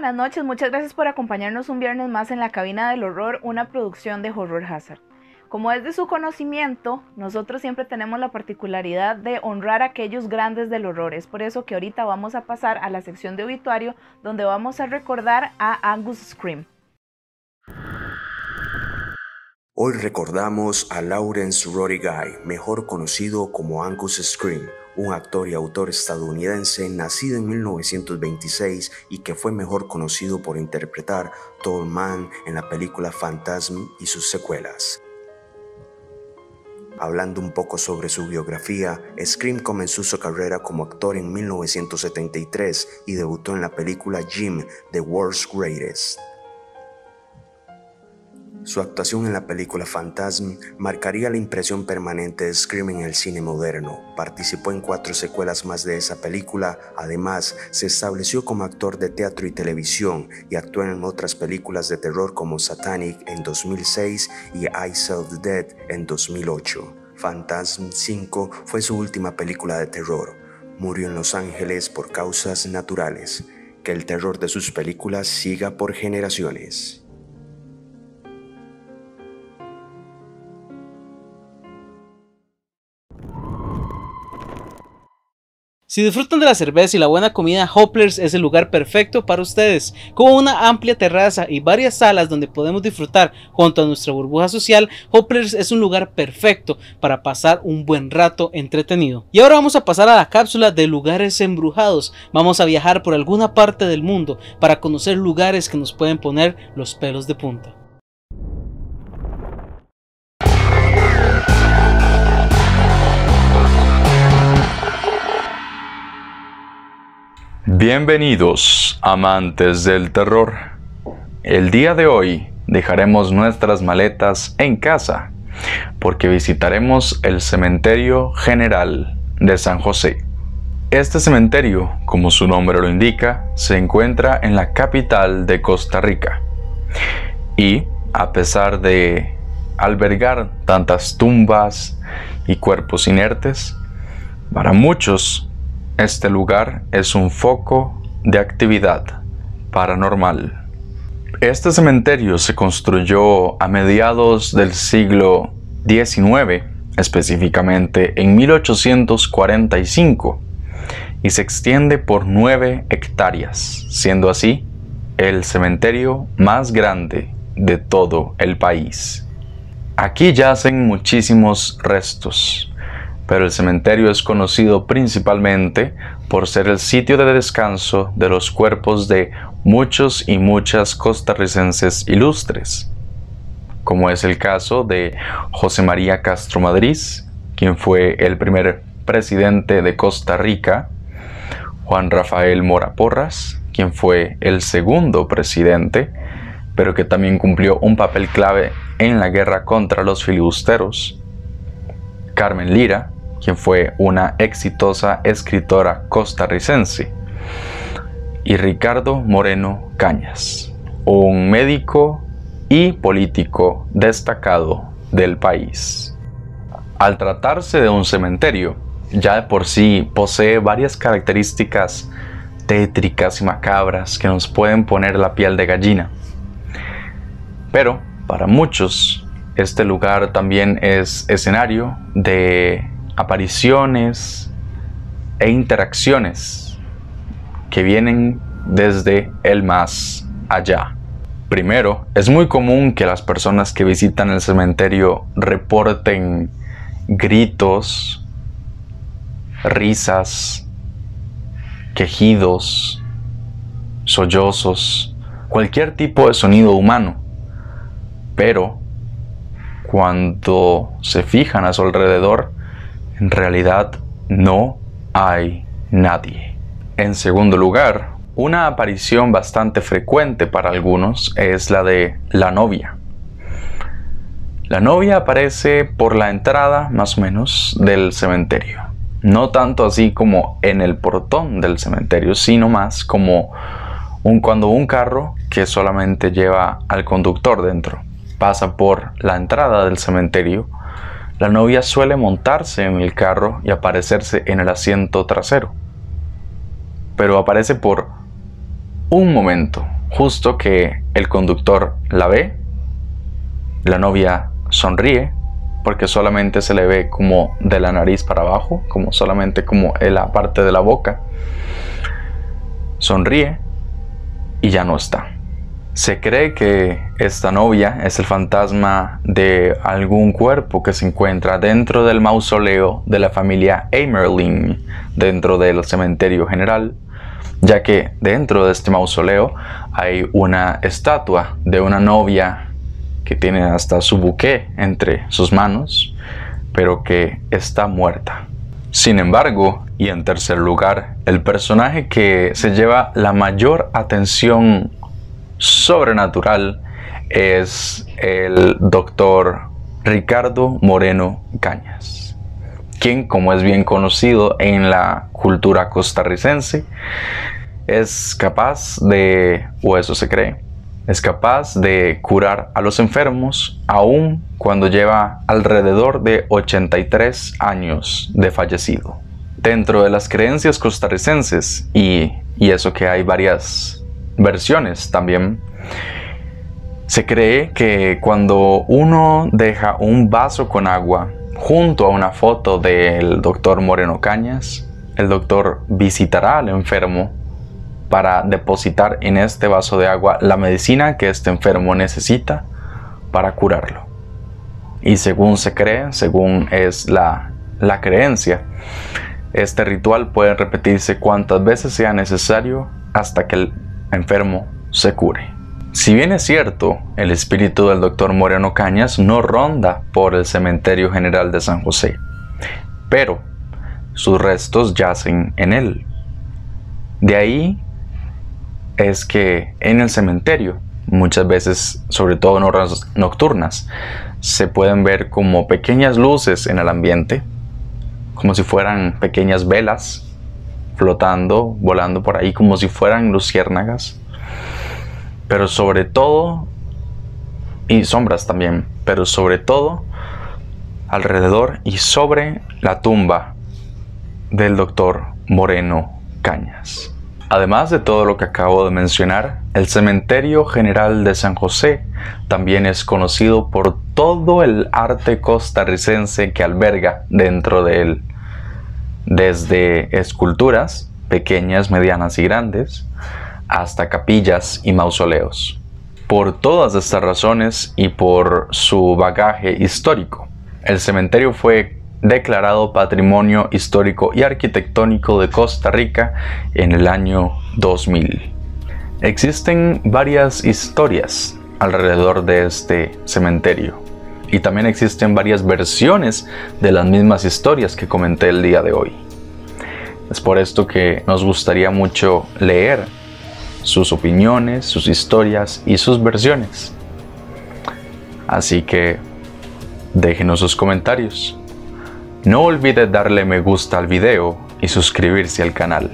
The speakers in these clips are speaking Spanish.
buenas noches. Muchas gracias por acompañarnos un viernes más en la cabina del horror, una producción de Horror Hazard. Como es de su conocimiento, nosotros siempre tenemos la particularidad de honrar a aquellos grandes del horror. Es por eso que ahorita vamos a pasar a la sección de obituario donde vamos a recordar a Angus Scream. Hoy recordamos a Lawrence Roddy Guy, mejor conocido como Angus Scream un actor y autor estadounidense nacido en 1926 y que fue mejor conocido por interpretar Tall Man en la película Phantasm y sus secuelas. Hablando un poco sobre su biografía, Scream comenzó su carrera como actor en 1973 y debutó en la película Jim, The World's Greatest. Su actuación en la película Phantasm marcaría la impresión permanente de Scream en el cine moderno. Participó en cuatro secuelas más de esa película, además se estableció como actor de teatro y televisión y actuó en otras películas de terror como Satanic en 2006 y I the Dead en 2008. Phantasm 5 fue su última película de terror. Murió en Los Ángeles por causas naturales. Que el terror de sus películas siga por generaciones. Si disfrutan de la cerveza y la buena comida, Hopplers es el lugar perfecto para ustedes. Con una amplia terraza y varias salas donde podemos disfrutar junto a nuestra burbuja social, Hopplers es un lugar perfecto para pasar un buen rato entretenido. Y ahora vamos a pasar a la cápsula de lugares embrujados. Vamos a viajar por alguna parte del mundo para conocer lugares que nos pueden poner los pelos de punta. Bienvenidos, amantes del terror. El día de hoy dejaremos nuestras maletas en casa porque visitaremos el Cementerio General de San José. Este cementerio, como su nombre lo indica, se encuentra en la capital de Costa Rica. Y, a pesar de albergar tantas tumbas y cuerpos inertes, para muchos este lugar es un foco de actividad paranormal. Este cementerio se construyó a mediados del siglo XIX, específicamente en 1845, y se extiende por 9 hectáreas, siendo así el cementerio más grande de todo el país. Aquí yacen muchísimos restos, pero el cementerio es conocido principalmente por ser el sitio de descanso de los cuerpos de muchos y muchas costarricenses ilustres, como es el caso de José María Castro Madrid, quien fue el primer presidente de Costa Rica, Juan Rafael Mora Porras, quien fue el segundo presidente, pero que también cumplió un papel clave en la guerra contra los filibusteros, Carmen Lira, quien fue una exitosa escritora costarricense, y Ricardo Moreno Cañas, un médico y político destacado del país. Al tratarse de un cementerio, ya de por sí posee varias características tétricas y macabras que nos pueden poner la piel de gallina. Pero para muchos, este lugar también es escenario de apariciones e interacciones que vienen desde el más allá. Primero, es muy común que las personas que visitan el cementerio reporten gritos, risas, quejidos, sollozos, cualquier tipo de sonido humano. Pero cuando se fijan a su alrededor, en realidad no hay nadie. En segundo lugar, una aparición bastante frecuente para algunos es la de la novia. La novia aparece por la entrada más o menos del cementerio. No tanto así como en el portón del cementerio, sino más como cuando un carro que solamente lleva al conductor dentro pasa por la entrada del cementerio la novia suele montarse en el carro y aparecerse en el asiento trasero. Pero aparece por un momento, justo que el conductor la ve, la novia sonríe, porque solamente se le ve como de la nariz para abajo, como solamente como en la parte de la boca. Sonríe y ya no está. Se cree que esta novia es el fantasma de algún cuerpo que se encuentra dentro del mausoleo de la familia Amerling, dentro del cementerio general, ya que dentro de este mausoleo hay una estatua de una novia que tiene hasta su buque entre sus manos, pero que está muerta. Sin embargo, y en tercer lugar, el personaje que se lleva la mayor atención sobrenatural es el doctor Ricardo Moreno Cañas, quien, como es bien conocido en la cultura costarricense, es capaz de, o eso se cree, es capaz de curar a los enfermos aun cuando lleva alrededor de 83 años de fallecido. Dentro de las creencias costarricenses, y, y eso que hay varias versiones también, se cree que cuando uno deja un vaso con agua junto a una foto del doctor Moreno Cañas, el doctor visitará al enfermo para depositar en este vaso de agua la medicina que este enfermo necesita para curarlo. Y según se cree, según es la, la creencia, este ritual puede repetirse cuantas veces sea necesario hasta que el enfermo se cure. Si bien es cierto, el espíritu del doctor Moreno Cañas no ronda por el cementerio general de San José, pero sus restos yacen en él. De ahí es que en el cementerio, muchas veces, sobre todo en horas nocturnas, se pueden ver como pequeñas luces en el ambiente, como si fueran pequeñas velas flotando, volando por ahí, como si fueran luciérnagas. Pero sobre todo, y sombras también, pero sobre todo, alrededor y sobre la tumba del doctor Moreno Cañas. Además de todo lo que acabo de mencionar, el Cementerio General de San José también es conocido por todo el arte costarricense que alberga dentro de él, desde esculturas, pequeñas, medianas y grandes, hasta capillas y mausoleos. Por todas estas razones y por su bagaje histórico, el cementerio fue declarado Patrimonio Histórico y Arquitectónico de Costa Rica en el año 2000. Existen varias historias alrededor de este cementerio y también existen varias versiones de las mismas historias que comenté el día de hoy. Es por esto que nos gustaría mucho leer sus opiniones, sus historias y sus versiones. Así que déjenos sus comentarios. No olvide darle me gusta al video y suscribirse al canal.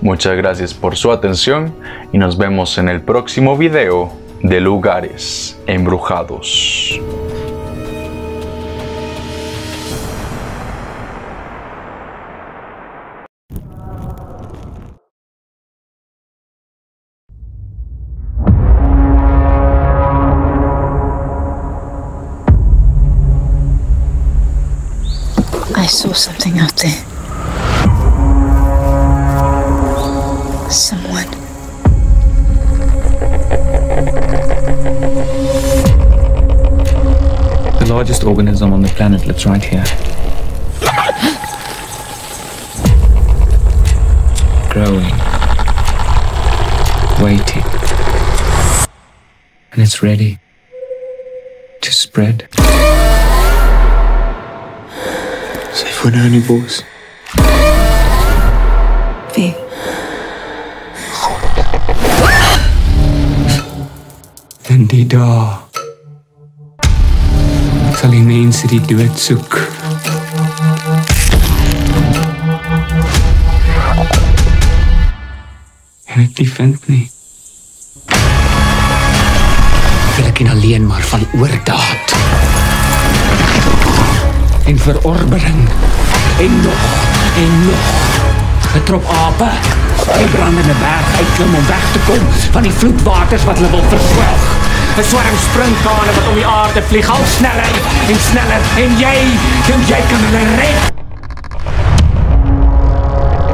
Muchas gracias por su atención y nos vemos en el próximo video de lugares embrujados. saw something out there. Someone. Largest organism on the planet lives right here. Growing. Waiting. And it's ready to spread. fue Hannibals. Vi. Den sal die mense die dood soek. En ek die vind nie. Wil ek en alleen maar van oordaad en verorbering en nog en nog 'n trop ape uit brandende berg uitklim om weg te kom van die vloedwaters wat hulle wil verswelg. 'n Swarm sprinkane wat om die aarde vlieg al sneller en sneller en jy, dink jy kan hulle red?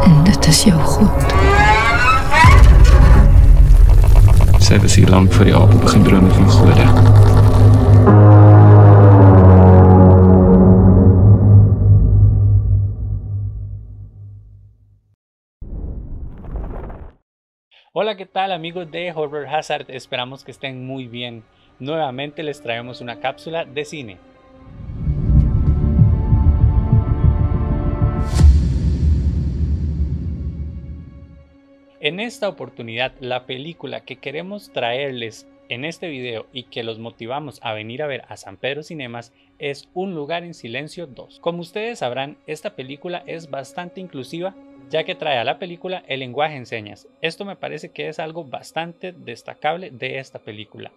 En dit is jou goed. Sy was hier lank voor die ape begin drome van gode. Hola, ¿qué tal amigos de Horror Hazard? Esperamos que estén muy bien. Nuevamente les traemos una cápsula de cine. En esta oportunidad, la película que queremos traerles en este video y que los motivamos a venir a ver a San Pedro Cinemas es Un lugar en silencio 2. Como ustedes sabrán, esta película es bastante inclusiva ya que trae a la película el lenguaje en señas. Esto me parece que es algo bastante destacable de esta película.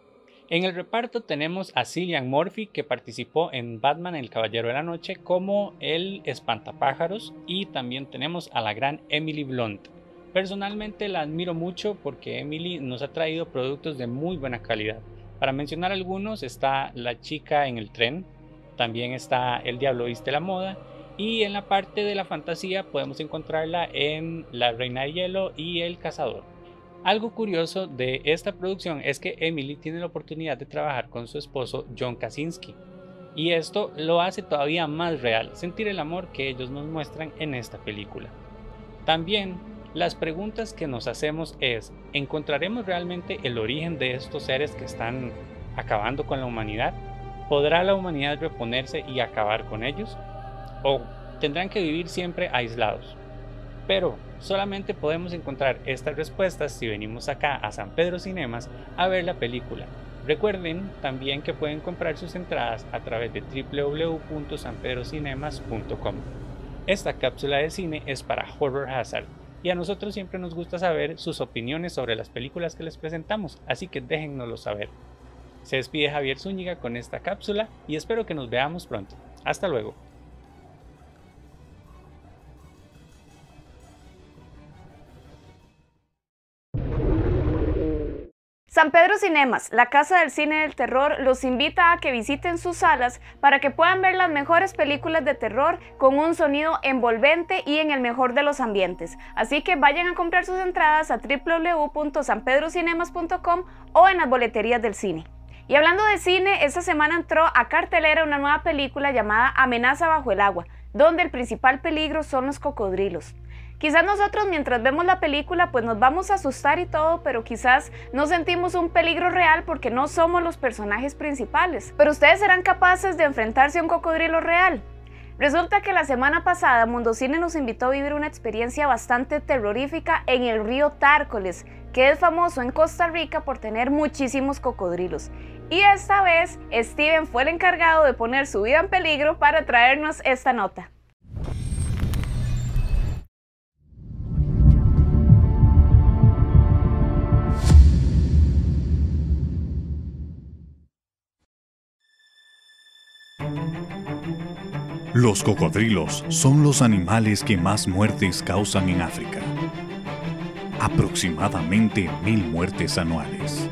En el reparto tenemos a Cillian Murphy que participó en Batman el Caballero de la Noche como el espantapájaros y también tenemos a la gran Emily Blunt. Personalmente la admiro mucho porque Emily nos ha traído productos de muy buena calidad. Para mencionar algunos está La chica en el tren, también está El diablo viste la moda y en la parte de la fantasía podemos encontrarla en La Reina de Hielo y El Cazador. Algo curioso de esta producción es que Emily tiene la oportunidad de trabajar con su esposo John Krasinski. Y esto lo hace todavía más real, sentir el amor que ellos nos muestran en esta película. También las preguntas que nos hacemos es, ¿encontraremos realmente el origen de estos seres que están acabando con la humanidad? ¿Podrá la humanidad reponerse y acabar con ellos? O tendrán que vivir siempre aislados. Pero solamente podemos encontrar estas respuestas si venimos acá a San Pedro Cinemas a ver la película. Recuerden también que pueden comprar sus entradas a través de www.sanpedrocinemas.com. Esta cápsula de cine es para Horror Hazard y a nosotros siempre nos gusta saber sus opiniones sobre las películas que les presentamos, así que déjennoslo saber. Se despide Javier Zúñiga con esta cápsula y espero que nos veamos pronto. Hasta luego. San Pedro Cinemas, la casa del cine del terror, los invita a que visiten sus salas para que puedan ver las mejores películas de terror con un sonido envolvente y en el mejor de los ambientes. Así que vayan a comprar sus entradas a www.sanpedrocinemas.com o en las boleterías del cine. Y hablando de cine, esta semana entró a cartelera una nueva película llamada Amenaza bajo el agua, donde el principal peligro son los cocodrilos. Quizás nosotros mientras vemos la película pues nos vamos a asustar y todo, pero quizás no sentimos un peligro real porque no somos los personajes principales. Pero ustedes serán capaces de enfrentarse a un cocodrilo real. Resulta que la semana pasada Mundocine nos invitó a vivir una experiencia bastante terrorífica en el río Tárcoles, que es famoso en Costa Rica por tener muchísimos cocodrilos. Y esta vez Steven fue el encargado de poner su vida en peligro para traernos esta nota. Los cocodrilos son los animales que más muertes causan en África. Aproximadamente mil muertes anuales.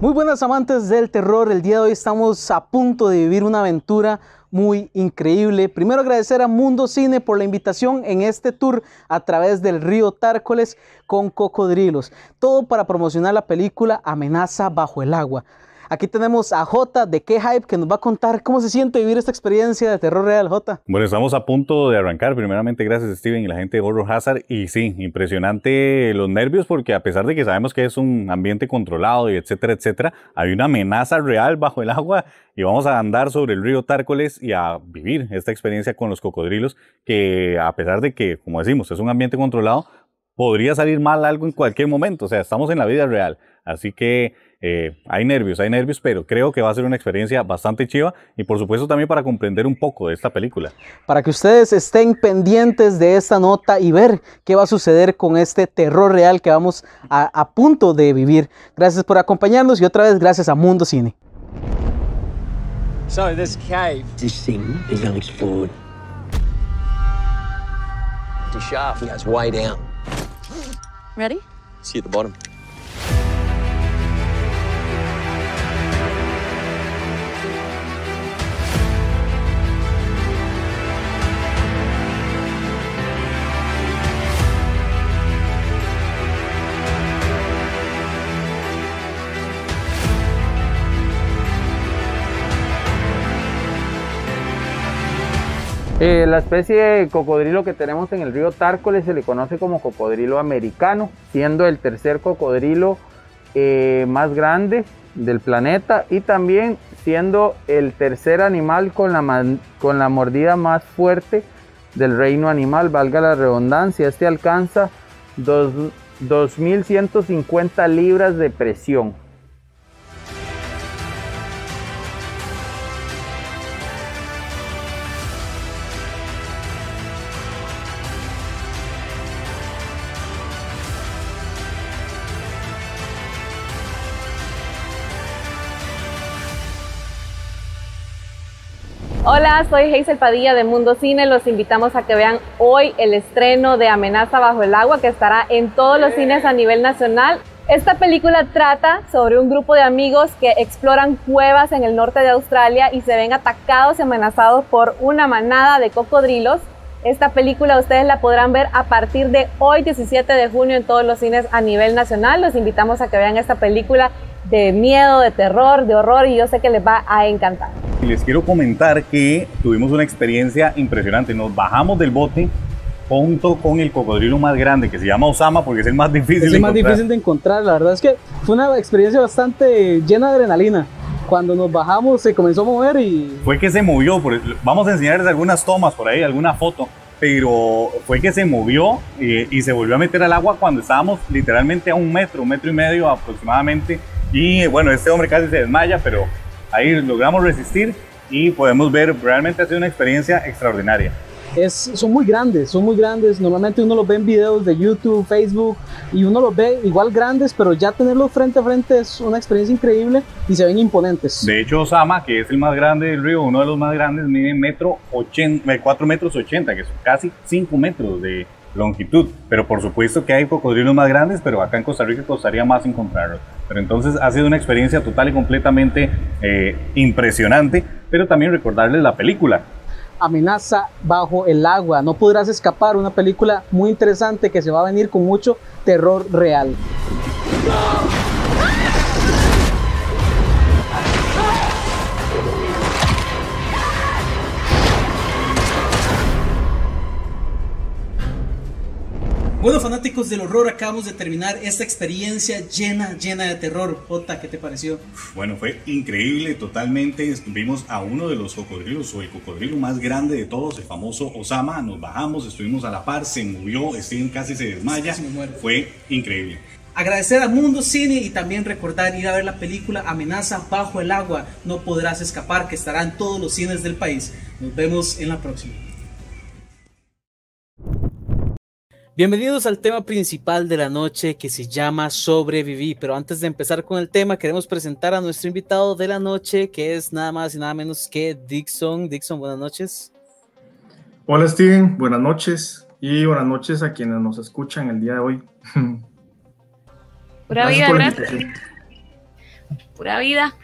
Muy buenas amantes del terror, el día de hoy estamos a punto de vivir una aventura muy increíble. Primero agradecer a Mundo Cine por la invitación en este tour a través del río Tárcoles con cocodrilos. Todo para promocionar la película Amenaza bajo el agua. Aquí tenemos a Jota de K-Hype que nos va a contar cómo se siente vivir esta experiencia de terror real, Jota. Bueno, estamos a punto de arrancar. Primeramente, gracias Steven y la gente de Horror Hazard. Y sí, impresionante los nervios porque a pesar de que sabemos que es un ambiente controlado y etcétera, etcétera, hay una amenaza real bajo el agua y vamos a andar sobre el río Tárcoles y a vivir esta experiencia con los cocodrilos que a pesar de que, como decimos, es un ambiente controlado, podría salir mal algo en cualquier momento. O sea, estamos en la vida real. Así que eh, hay nervios, hay nervios, pero creo que va a ser una experiencia bastante chiva y por supuesto también para comprender un poco de esta película. Para que ustedes estén pendientes de esta nota y ver qué va a suceder con este terror real que vamos a, a punto de vivir. Gracias por acompañarnos y otra vez gracias a Mundo Cine. So, this cave. This thing is unexplored. The shaft goes way down. Ready? See at the bottom. Eh, la especie de cocodrilo que tenemos en el río Tárcoles se le conoce como cocodrilo americano, siendo el tercer cocodrilo eh, más grande del planeta y también siendo el tercer animal con la, con la mordida más fuerte del reino animal, valga la redundancia. Este alcanza 2.150 libras de presión. Hola, soy Hazel Padilla de Mundo Cine. Los invitamos a que vean hoy el estreno de Amenaza bajo el agua que estará en todos los cines a nivel nacional. Esta película trata sobre un grupo de amigos que exploran cuevas en el norte de Australia y se ven atacados y amenazados por una manada de cocodrilos. Esta película ustedes la podrán ver a partir de hoy 17 de junio en todos los cines a nivel nacional. Los invitamos a que vean esta película de miedo, de terror, de horror y yo sé que les va a encantar. Les quiero comentar que tuvimos una experiencia impresionante. Nos bajamos del bote junto con el cocodrilo más grande que se llama Osama porque es el más difícil es el más difícil de encontrar. La verdad es que fue una experiencia bastante llena de adrenalina. Cuando nos bajamos se comenzó a mover y... Fue que se movió, vamos a enseñarles algunas tomas por ahí, alguna foto, pero fue que se movió y, y se volvió a meter al agua cuando estábamos literalmente a un metro, un metro y medio aproximadamente y bueno, este hombre casi se desmaya, pero ahí logramos resistir y podemos ver, realmente ha sido una experiencia extraordinaria. Es, son muy grandes, son muy grandes. Normalmente uno los ve en videos de YouTube, Facebook y uno los ve igual grandes, pero ya tenerlos frente a frente es una experiencia increíble y se ven imponentes. De hecho, Osama, que es el más grande del río, uno de los más grandes, mide metro 4 metros 80, que es casi 5 metros de, longitud. Pero por supuesto que hay cocodrilos más grandes, pero acá en Costa Rica costaría más encontrarlos. Pero entonces ha sido una experiencia total y completamente eh, impresionante. Pero también recordarles la película. Amenaza bajo el agua. No podrás escapar. Una película muy interesante que se va a venir con mucho terror real. Bueno, fanáticos del horror, acabamos de terminar esta experiencia llena, llena de terror. Jota, ¿qué te pareció? Bueno, fue increíble, totalmente. Vimos a uno de los cocodrilos, o el cocodrilo más grande de todos, el famoso Osama. Nos bajamos, estuvimos a la par, se murió, Steven casi se desmaya. Fue increíble. Agradecer a Mundo Cine y también recordar ir a ver la película Amenaza bajo el agua. No podrás escapar, que estará en todos los cines del país. Nos vemos en la próxima. Bienvenidos al tema principal de la noche que se llama Sobreviví. Pero antes de empezar con el tema, queremos presentar a nuestro invitado de la noche, que es nada más y nada menos que Dixon. Dixon, buenas noches. Hola Steven, buenas noches y buenas noches a quienes nos escuchan el día de hoy. Pura vida, gracias. Pura vida.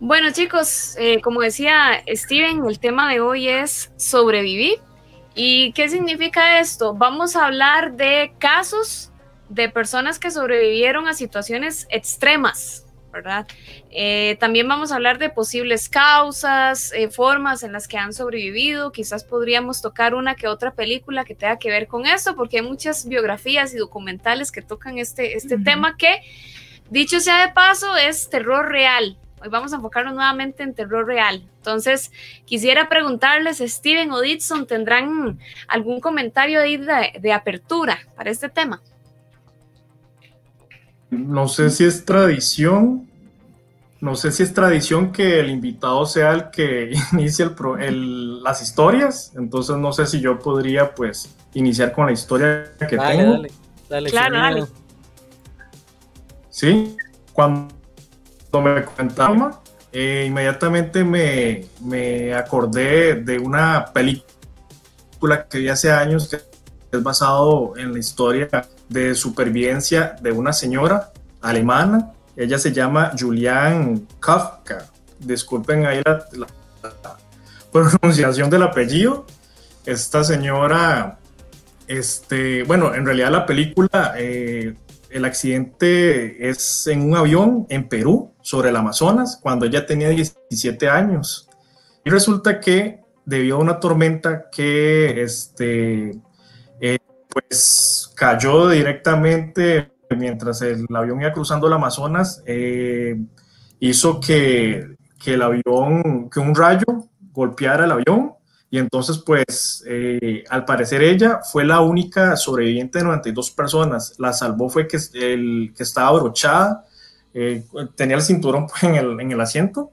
Bueno chicos, eh, como decía Steven, el tema de hoy es sobrevivir ¿Y qué significa esto? Vamos a hablar de casos de personas que sobrevivieron a situaciones extremas, ¿verdad? Eh, también vamos a hablar de posibles causas, eh, formas en las que han sobrevivido. Quizás podríamos tocar una que otra película que tenga que ver con esto, porque hay muchas biografías y documentales que tocan este, este tema que, dicho sea de paso, es terror real, Hoy vamos a enfocarnos nuevamente en terror real. Entonces, quisiera preguntarles, Steven o Ditson, ¿tendrán algún comentario de, de apertura para este tema? No sé si es tradición, no sé si es tradición que el invitado sea el que inicie el, las historias, entonces no sé si yo podría pues iniciar con la historia que tengo. Dale, dale, claro, dale. Sí, cuando me comentaba, eh, inmediatamente me, me, acordé de una película que vi hace años que es basado en la historia de supervivencia de una señora alemana. Ella se llama Julian Kafka. Disculpen ahí la, pronunciación del apellido. Esta señora, este, bueno, en realidad la película eh, el accidente es en un avión en Perú, sobre el Amazonas, cuando ella tenía 17 años. Y resulta que debido a una tormenta que este, eh, pues cayó directamente mientras el avión iba cruzando el Amazonas, eh, hizo que, que, el avión, que un rayo golpeara el avión y entonces, pues, eh, al parecer ella fue la única sobreviviente de 92 personas. La salvó fue que, el, que estaba abrochada, eh, tenía el cinturón pues, en, el, en, el, asiento.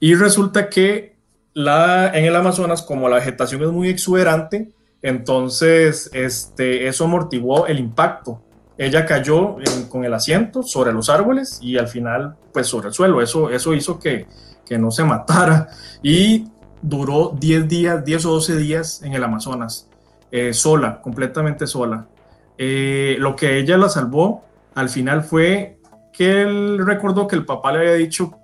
Y resulta que la, en el Amazonas, como la vegetación es muy exuberante, entonces este, eso amortiguó el impacto. Ella cayó con el asiento sobre los árboles y al final, pues, sobre el suelo. Eso, eso hizo que, que no se matara. Y duró 10 días, 10 o 12 días en el Amazonas, eh, sola, completamente sola. Eh, lo que ella la salvó al final fue que él recordó que el papá le había dicho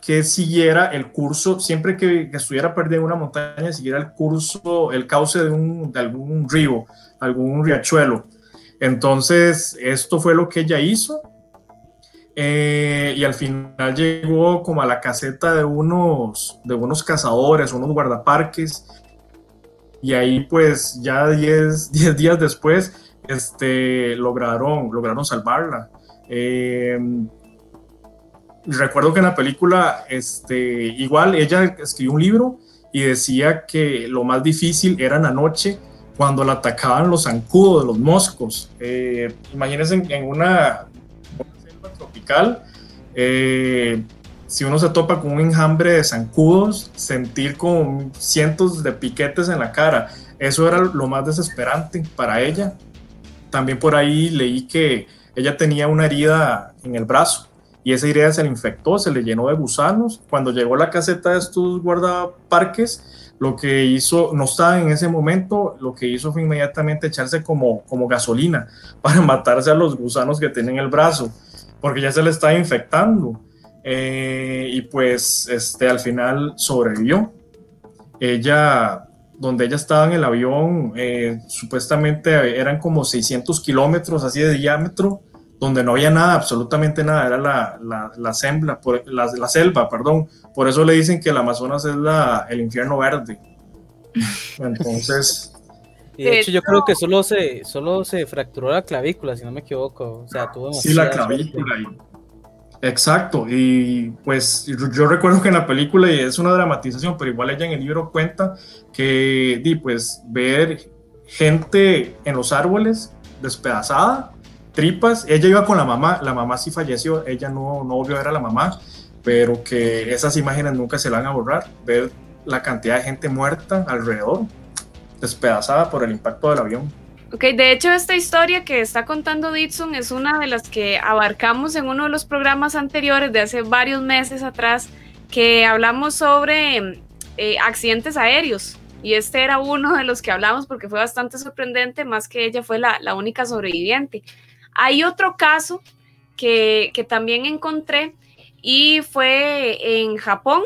que siguiera el curso, siempre que, estuviera perdida en una montaña, siguiera el curso, el cauce de, un, de algún río, algún riachuelo. Entonces, esto fue lo que ella hizo eh, y al final llegó como a la caseta de unos, de unos cazadores, unos guardaparques. Y ahí pues ya 10 días después este, lograron, lograron salvarla. Eh, recuerdo que en la película, este, igual ella escribió un libro y decía que lo más difícil era en la noche cuando la atacaban los zancudos los moscos. Eh, imagínense en una eh, si uno se topa con un enjambre de zancudos, sentir como cientos de piquetes en la cara, eso era lo más desesperante para ella. También por ahí leí que ella tenía una herida en el brazo y esa herida se le infectó, se le llenó de gusanos. Cuando llegó a la caseta de estos guardaparques, lo que hizo, no estaba en ese momento, lo que hizo fue inmediatamente echarse como, como gasolina para matarse a los gusanos que tiene en el brazo porque ya se le estaba infectando. Eh, y pues este, al final sobrevivió. Ella, donde ella estaba en el avión, eh, supuestamente eran como 600 kilómetros así de diámetro, donde no había nada, absolutamente nada, era la, la, la, sembla, por, la, la, selva, perdón. Por eso le dicen que el Amazonas es la, el infierno verde. Entonces, y de hecho, yo creo que solo se, solo se fracturó la clavícula, si no me equivoco. O sea, tuvo Sí, la clavícula. Exacto. Y pues yo recuerdo que en la película, y es una dramatización, pero igual ella en el libro cuenta que, di, pues, ver gente en los árboles despedazada, tripas. Ella iba con la mamá, la mamá sí falleció, ella no, no volvió a ver a la mamá, pero que esas imágenes nunca se la van a borrar. Ver la cantidad de gente muerta alrededor despedazada por el impacto del avión. Ok, de hecho esta historia que está contando Ditson es una de las que abarcamos en uno de los programas anteriores de hace varios meses atrás que hablamos sobre eh, accidentes aéreos y este era uno de los que hablamos porque fue bastante sorprendente, más que ella fue la, la única sobreviviente. Hay otro caso que, que, también encontré y fue en Japón,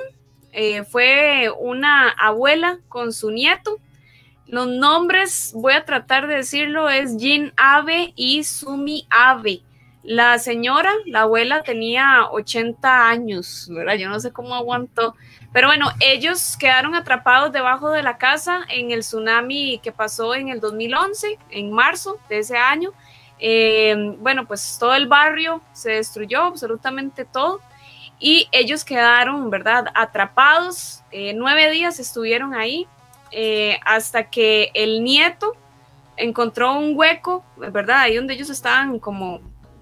eh, fue una abuela con su nieto los nombres, voy a tratar de decirlo, es Jin Abe y Sumi Abe. La señora, la abuela, tenía 80 años, ¿verdad? Yo no sé cómo aguantó. Pero bueno, ellos quedaron atrapados debajo de la casa en el tsunami que pasó en el 2011, en marzo de ese año. Eh, bueno, pues todo el barrio se destruyó, absolutamente todo. Y ellos quedaron, ¿verdad? Atrapados. Eh, nueve días estuvieron ahí eh, hasta que el nieto encontró un hueco, ¿verdad? Ahí donde ellos estaban como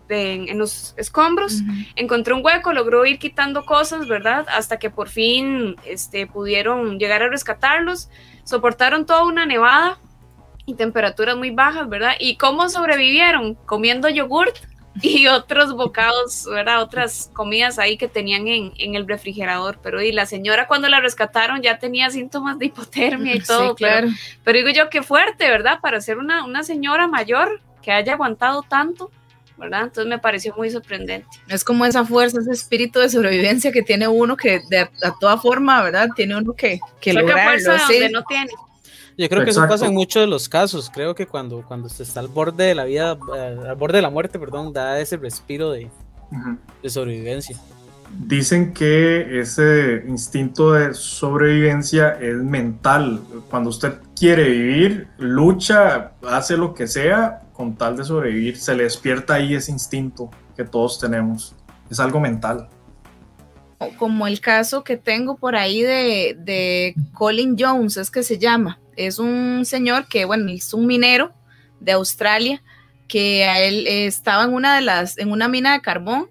en los escombros, encontró un hueco, logró ir quitando cosas, ¿verdad? Hasta que por fin este, pudieron llegar a rescatarlos, soportaron toda una nevada y temperaturas muy bajas, ¿verdad? ¿Y cómo sobrevivieron? Comiendo yogurt y otros bocados, ¿verdad? Otras comidas ahí que tenían en, en, el refrigerador. Pero y la señora cuando la rescataron ya tenía síntomas de hipotermia y todo. Sí, claro. Pero, pero digo yo, qué fuerte, ¿verdad? Para ser una, una señora mayor que haya aguantado tanto. ¿verdad? Entonces me pareció muy sorprendente. Es como esa fuerza, ese espíritu de sobrevivencia que tiene uno que de a, toda forma, ¿verdad? Tiene uno que, que Saca lograrlo. fuerza sí. donde no tiene. Yo creo que eso pasa en muchos de los casos. Creo que cuando, cuando se está al borde de la vida, eh, al borde de la muerte, perdón, da ese respiro de, de sobrevivencia. Dicen que ese instinto de sobrevivencia es mental. Cuando usted quiere vivir, lucha, hace lo que sea con tal de sobrevivir. Se le despierta ahí ese instinto que todos tenemos. Es algo mental. Como el caso que tengo por ahí de, de Colin Jones, es que se llama. Es un señor que, bueno, es un minero de Australia que a él estaba en una de las, en una mina de carbón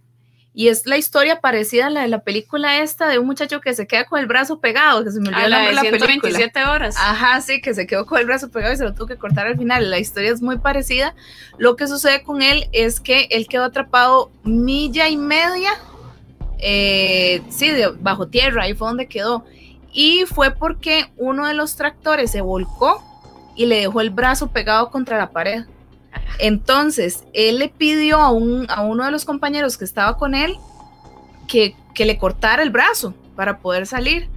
y es la historia parecida a la de la película esta de un muchacho que se queda con el brazo pegado, que se me olvidó A el nombre de la película. 127 horas. Ajá, sí, que se quedó con el brazo pegado y se lo tuvo que cortar al final. La historia es muy parecida. Lo que sucede con él es que él quedó atrapado milla y media, eh, sí, de, bajo tierra, ahí fue donde quedó. Y fue porque uno de los tractores se volcó y le dejó el brazo pegado contra la pared. Entonces, él le pidió a, un, a uno de los compañeros que estaba con él que, que le cortara el brazo para poder salir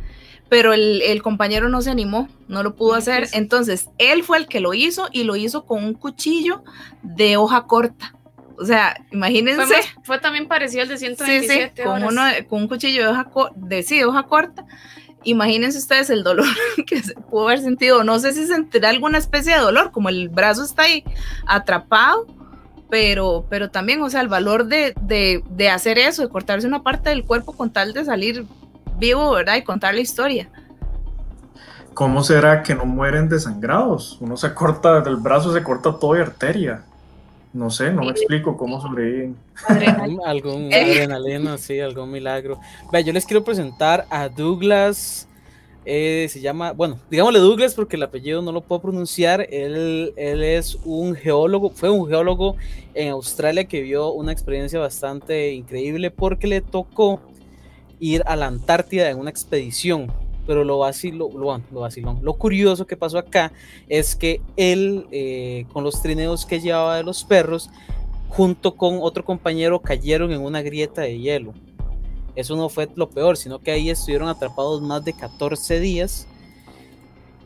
pero el, el, compañero no se animó, no lo pudo hacer. Entonces, él fue el que lo hizo y lo hizo con un cuchillo de hoja corta. O sea, imagínense. Fue, más, fue también parecido al de 127 sí, sí, con, horas. uno, con un cuchillo de hoja, de, sí, de hoja corta. Imagínense ustedes el dolor que se pudo haber sentido. No sé si sentirá alguna especie de dolor, como el brazo está ahí atrapado, pero, pero también, o sea, el valor de, de, de hacer eso, de cortarse una parte del cuerpo con tal de salir vivo, ¿verdad? Y contar la historia. ¿Cómo será que no mueren desangrados? Uno se corta del brazo, se corta toda arteria. No sé, no me explico cómo sobreviven. Algún adrenalina, sí, algún milagro. Vea, yo les quiero presentar a Douglas. Eh, se llama, bueno, digámosle Douglas porque el apellido no lo puedo pronunciar. Él, él es un geólogo, fue un geólogo en Australia que vio una experiencia bastante increíble porque le tocó ir a la Antártida en una expedición. Pero lo lo, lo vacilón, lo curioso que pasó acá es que él, eh, con los trineos que llevaba de los perros, junto con otro compañero, cayeron en una grieta de hielo. Eso no fue lo peor, sino que ahí estuvieron atrapados más de 14 días.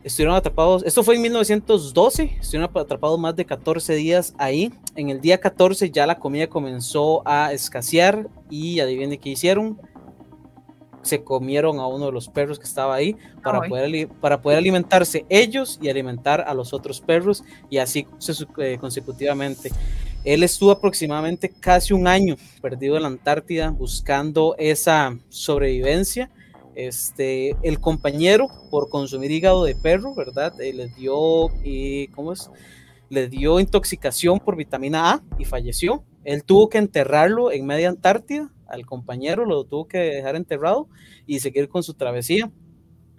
Estuvieron atrapados, esto fue en 1912, estuvieron atrapados más de 14 días ahí. En el día 14 ya la comida comenzó a escasear y adivinen qué hicieron se comieron a uno de los perros que estaba ahí para, poder, para poder alimentarse ellos y alimentar a los otros perros y así eh, consecutivamente. Él estuvo aproximadamente casi un año perdido en la Antártida buscando esa sobrevivencia. Este, el compañero por consumir hígado de perro, ¿verdad? Eh, le dio, ¿cómo es? Le dio intoxicación por vitamina A y falleció. Él tuvo que enterrarlo en media Antártida al compañero, lo tuvo que dejar enterrado y seguir con su travesía.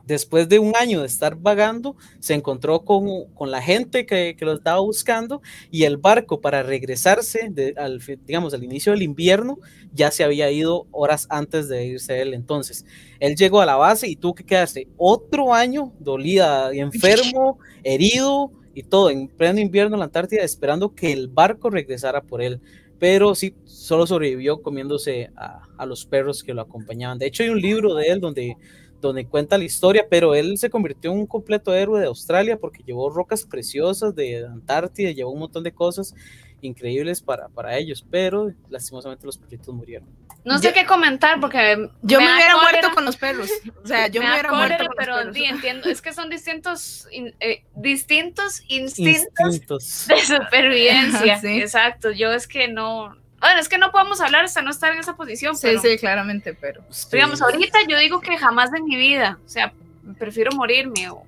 Después de un año de estar vagando, se encontró con, con la gente que, que, lo estaba buscando y el barco para regresarse, de, al, digamos, al inicio del invierno, ya se había ido horas antes de irse él. Entonces, él llegó a la base y tuvo que quedarse otro año dolida enfermo, herido y todo, en pleno invierno en la Antártida, esperando que el barco regresara por él pero sí, solo sobrevivió comiéndose a, los perros que lo acompañaban. De hecho, hay un libro de él donde, donde cuenta la historia, pero él se convirtió en un completo héroe de Australia porque llevó rocas preciosas de Antártida, llevó un montón de cosas increíbles para, para ellos, pero lastimosamente los perritos murieron. No sé yo, qué comentar porque yo me, me hubiera muerto con los perros. O sea, yo me, me hubiera cólera, muerto con pero los perros. Sí, entiendo, es que son distintos eh, distintos instintos, instintos, de supervivencia. sí. Exacto, yo es que no bueno, es que no podemos hablar hasta no estar en esa posición. Sí, pero, sí, claramente, pero. Digamos, ahorita yo digo que jamás de mi vida, o sea, prefiero morirme o.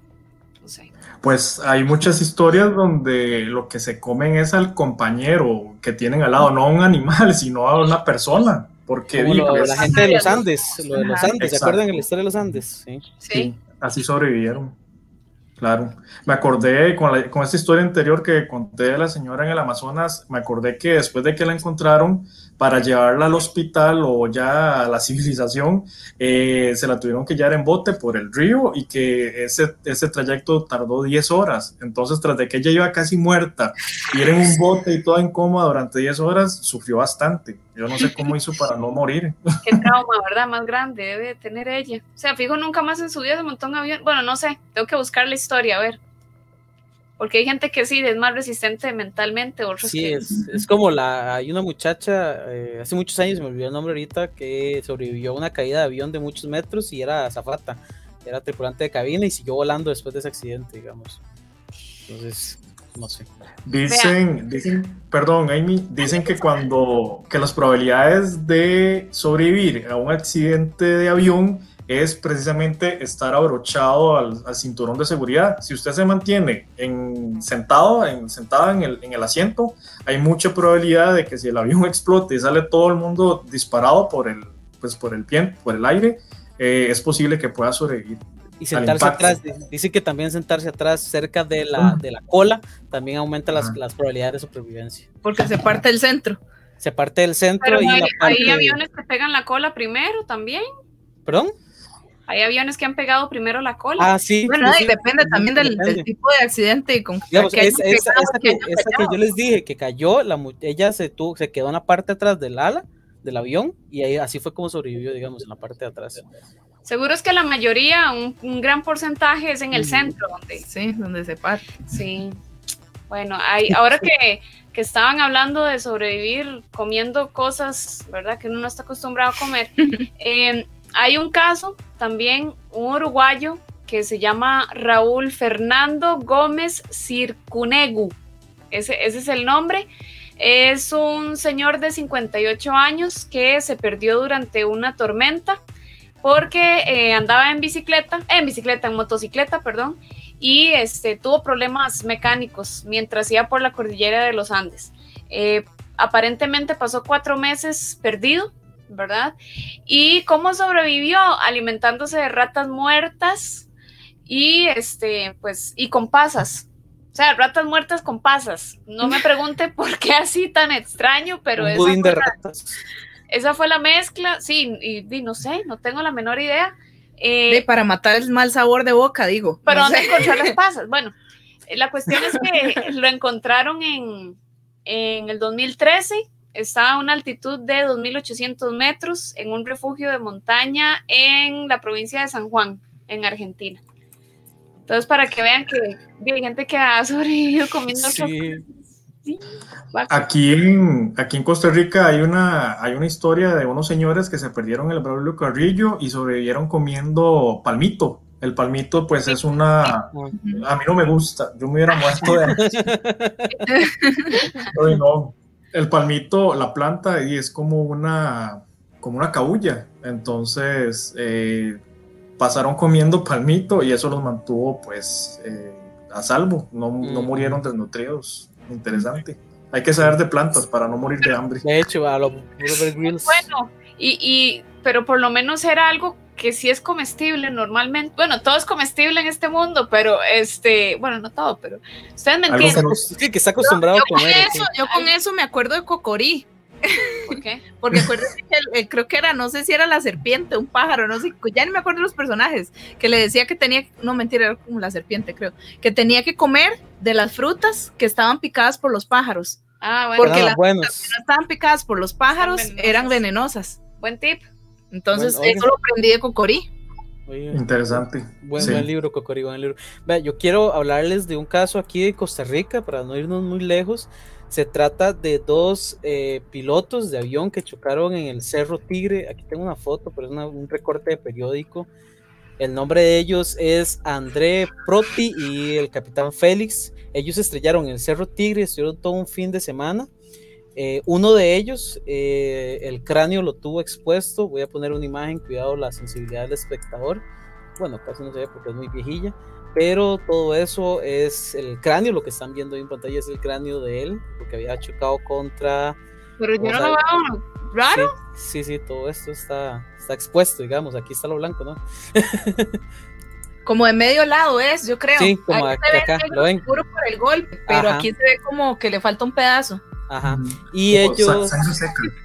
Pues hay muchas historias donde lo que se comen es al compañero que tienen al lado, no a un animal, sino a una persona. Porque Como lo, la gente de los Andes, lo de los Andes, ¿se acuerdan de la historia de los Andes? Sí. sí. sí así sobrevivieron. Claro, me acordé con, la- con esta historia anterior que conté de la señora en el Amazonas, me acordé que después de que la encontraron, para llevarla al hospital o ya a la civilización, eh, se la tuvieron que llevar en bote por el río y que ese, ese trayecto tardó 10 horas. Entonces, tras de que ella iba casi muerta, ir en un bote y toda incómoda durante 10 horas, sufrió bastante. Yo no sé cómo hizo para no morir. Qué trauma, ¿verdad? Más grande debe de tener ella. O sea, fijo, nunca más en su vida se montó un avión. Bueno, no sé, tengo que buscar la historia, a ver. Porque hay gente que sí es más resistente mentalmente, otros Sí, que... es, es como la. Hay una muchacha, eh, hace muchos años, me olvidó el nombre ahorita, que sobrevivió a una caída de avión de muchos metros y era azafata. Era tripulante de cabina y siguió volando después de ese accidente, digamos. Entonces, no sé. Dicen, dicen, perdón, Amy, dicen que cuando que las probabilidades de sobrevivir a un accidente de avión es precisamente estar abrochado al, al cinturón de seguridad. Si usted se mantiene en, sentado, en, sentada en el, en el asiento, hay mucha probabilidad de que si el avión explote y sale todo el mundo disparado por el, pues por el pie, por el aire, eh, es posible que pueda sobrevivir. Y sentarse atrás, di- dice que también sentarse atrás cerca de la, de la cola también aumenta las, Ajá. las probabilidades de supervivencia. Porque se parte el centro. Se parte del centro Pero y hay, la hay parte. aviones que pegan la cola primero también. ¿Perdón? Hay aviones que han pegado primero la cola. Ah, sí. Bueno, sí, y sí, depende también del, depende. del tipo de accidente y con Digamos, que esa, hayan esa- pegado, esa que esa que yo les dije que cayó, la, ella se tuvo, se quedó en la parte de atrás del ala del avión y ahí así fue como sobrevivió, digamos, en la parte de atrás. Seguro es que la mayoría, un, un gran porcentaje es en el centro, donde Sí, donde se parte. Sí. Bueno, hay, ahora que, que estaban hablando de sobrevivir comiendo cosas, ¿verdad? Que uno no está acostumbrado a comer. eh, hay un caso también, un uruguayo que se llama Raúl Fernando Gómez Circunegu. Ese, ese es el nombre. Es un señor de 58 años que se perdió durante una tormenta porque eh, andaba en bicicleta, en bicicleta, en motocicleta, perdón, y este, tuvo problemas mecánicos mientras iba por la cordillera de los Andes. Eh, aparentemente pasó cuatro meses perdido, ¿verdad? ¿Y cómo sobrevivió? Alimentándose de ratas muertas y, este, pues, y con pasas. O sea, ratas muertas con pasas. No me pregunte por qué así tan extraño, pero fue de ratas. esa fue la mezcla, sí, y, y no sé, no tengo la menor idea. Eh, De- para matar el mal sabor de boca, digo. pero No ¿dónde sé. encontrar las pasas? Bueno, eh, la cuestión es que lo encontraron en, en el 2013, estaba a una altitud de 2.800 metros en un refugio de montaña en la provincia de San Juan, en Argentina. Entonces, para que vean que hay gente que ha sobrevivido comiendo Sí. Aquí en, aquí en Costa Rica hay una, hay una historia de unos señores que se perdieron en el Braulio Carrillo y sobrevivieron comiendo palmito. El palmito, pues, es una. A mí no me gusta. Yo me hubiera muerto de no. El palmito, la planta, y es como una, como una cabulla. Entonces, eh, pasaron comiendo palmito y eso los mantuvo, pues, eh, a salvo. No, no murieron desnutridos. Interesante. Hay que saber de plantas para no morir de hambre. De hecho, a los Grylls. Bueno, y, y, pero por lo menos era algo que sí es comestible normalmente. Bueno, todo es comestible en este mundo, pero este, bueno, no todo, pero ustedes me entienden. no- sí, que está acostumbrado yo a con comer. eso, sí. yo con eso me acuerdo de Cocorí. ¿Por qué? Porque acuérdense que el- el- creo que era, no sé si era la serpiente, un pájaro, no sé, ya ni me acuerdo los personajes, que le decía que tenía, no mentira, era como la serpiente, creo, que tenía que comer de las frutas que estaban picadas por los pájaros. Ah, bueno, Porque Ah, las buenos. frutas que no estaban picadas por los pájaros venenosas. eran venenosas. buen tip. Entonces, Bueno, eso lo aprendí de Cocorí. Oye, Interesante. Buen, Sí. buen libro, Cocori, buen libro. Vea, yo quiero hablarles de un caso aquí de Costa Rica, para no irnos muy lejos. Se trata de dos eh, pilotos de avión que chocaron en el Cerro Tigre. Aquí tengo una foto, pero es un recorte de periódico. El nombre de ellos es André Proti y el capitán Félix. Ellos estrellaron en el Cerro Tigre, estuvieron todo un fin de semana. Eh, uno de ellos, eh, el cráneo lo tuvo expuesto. Voy a poner una imagen, cuidado la sensibilidad del espectador. Bueno, casi no se ve porque es muy viejilla, pero todo eso es el cráneo. Lo que están viendo ahí en pantalla es el cráneo de él, porque había chocado contra. Pero yo no lo veo raro. Sí, sí, sí, todo esto está, está expuesto, digamos. Aquí está lo blanco, ¿no? como de medio lado es, yo creo. Sí, como aquí, se ve acá, lo ven. por el golpe, pero Ajá. aquí se ve como que le falta un pedazo. Ajá. Y Como ellos.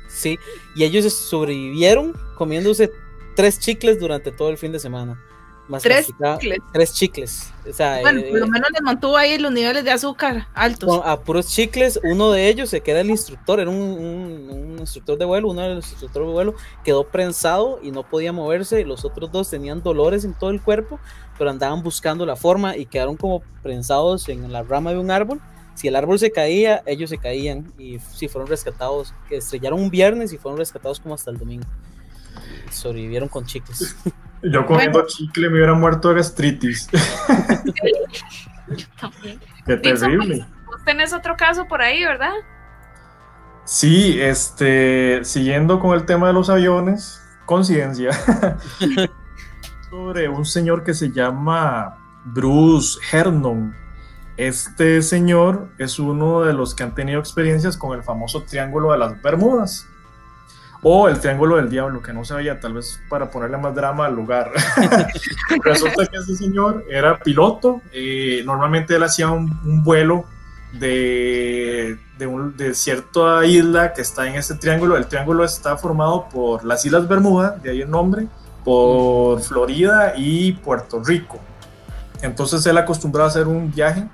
Sí, y ellos sobrevivieron comiéndose tres chicles durante todo el fin de semana. Tres Masticaba- chicles. Tres chicles. O sea, Bueno, eh, por lo menos les mantuvo ahí los niveles de azúcar altos. con- a puros chicles, uno de ellos, se queda el instructor, era un, un- un instructor de vuelo, uno de los instructores de vuelo quedó prensado y no podía moverse, y los otros dos tenían dolores en todo el cuerpo, pero andaban buscando la forma y quedaron como prensados en la rama de un árbol. Si el árbol se caía, ellos se caían y si fueron rescatados, que estrellaron un viernes y fueron rescatados como hasta el domingo. Sobrevivieron con chicles. Yo comiendo chicle me hubiera muerto de gastritis. También. Qué Dixon, terrible. pues, Vos tenés otro caso por ahí, ¿verdad? Sí, este, siguiendo con el tema de los aviones, coincidencia, sobre un señor que se llama Bruce Hernon. Este señor es uno de los que han tenido experiencias con el famoso Triángulo de las Bermudas. O el Triángulo del Diablo, que no sabía, tal vez para ponerle más drama al lugar. Resulta que ese señor era piloto. eh, normalmente él hacía un, un vuelo de, de, un- de cierta isla que está en este triángulo. El triángulo está formado por las Islas Bermuda, de ahí el nombre, por Florida y Puerto Rico. Entonces él acostumbraba a hacer un viaje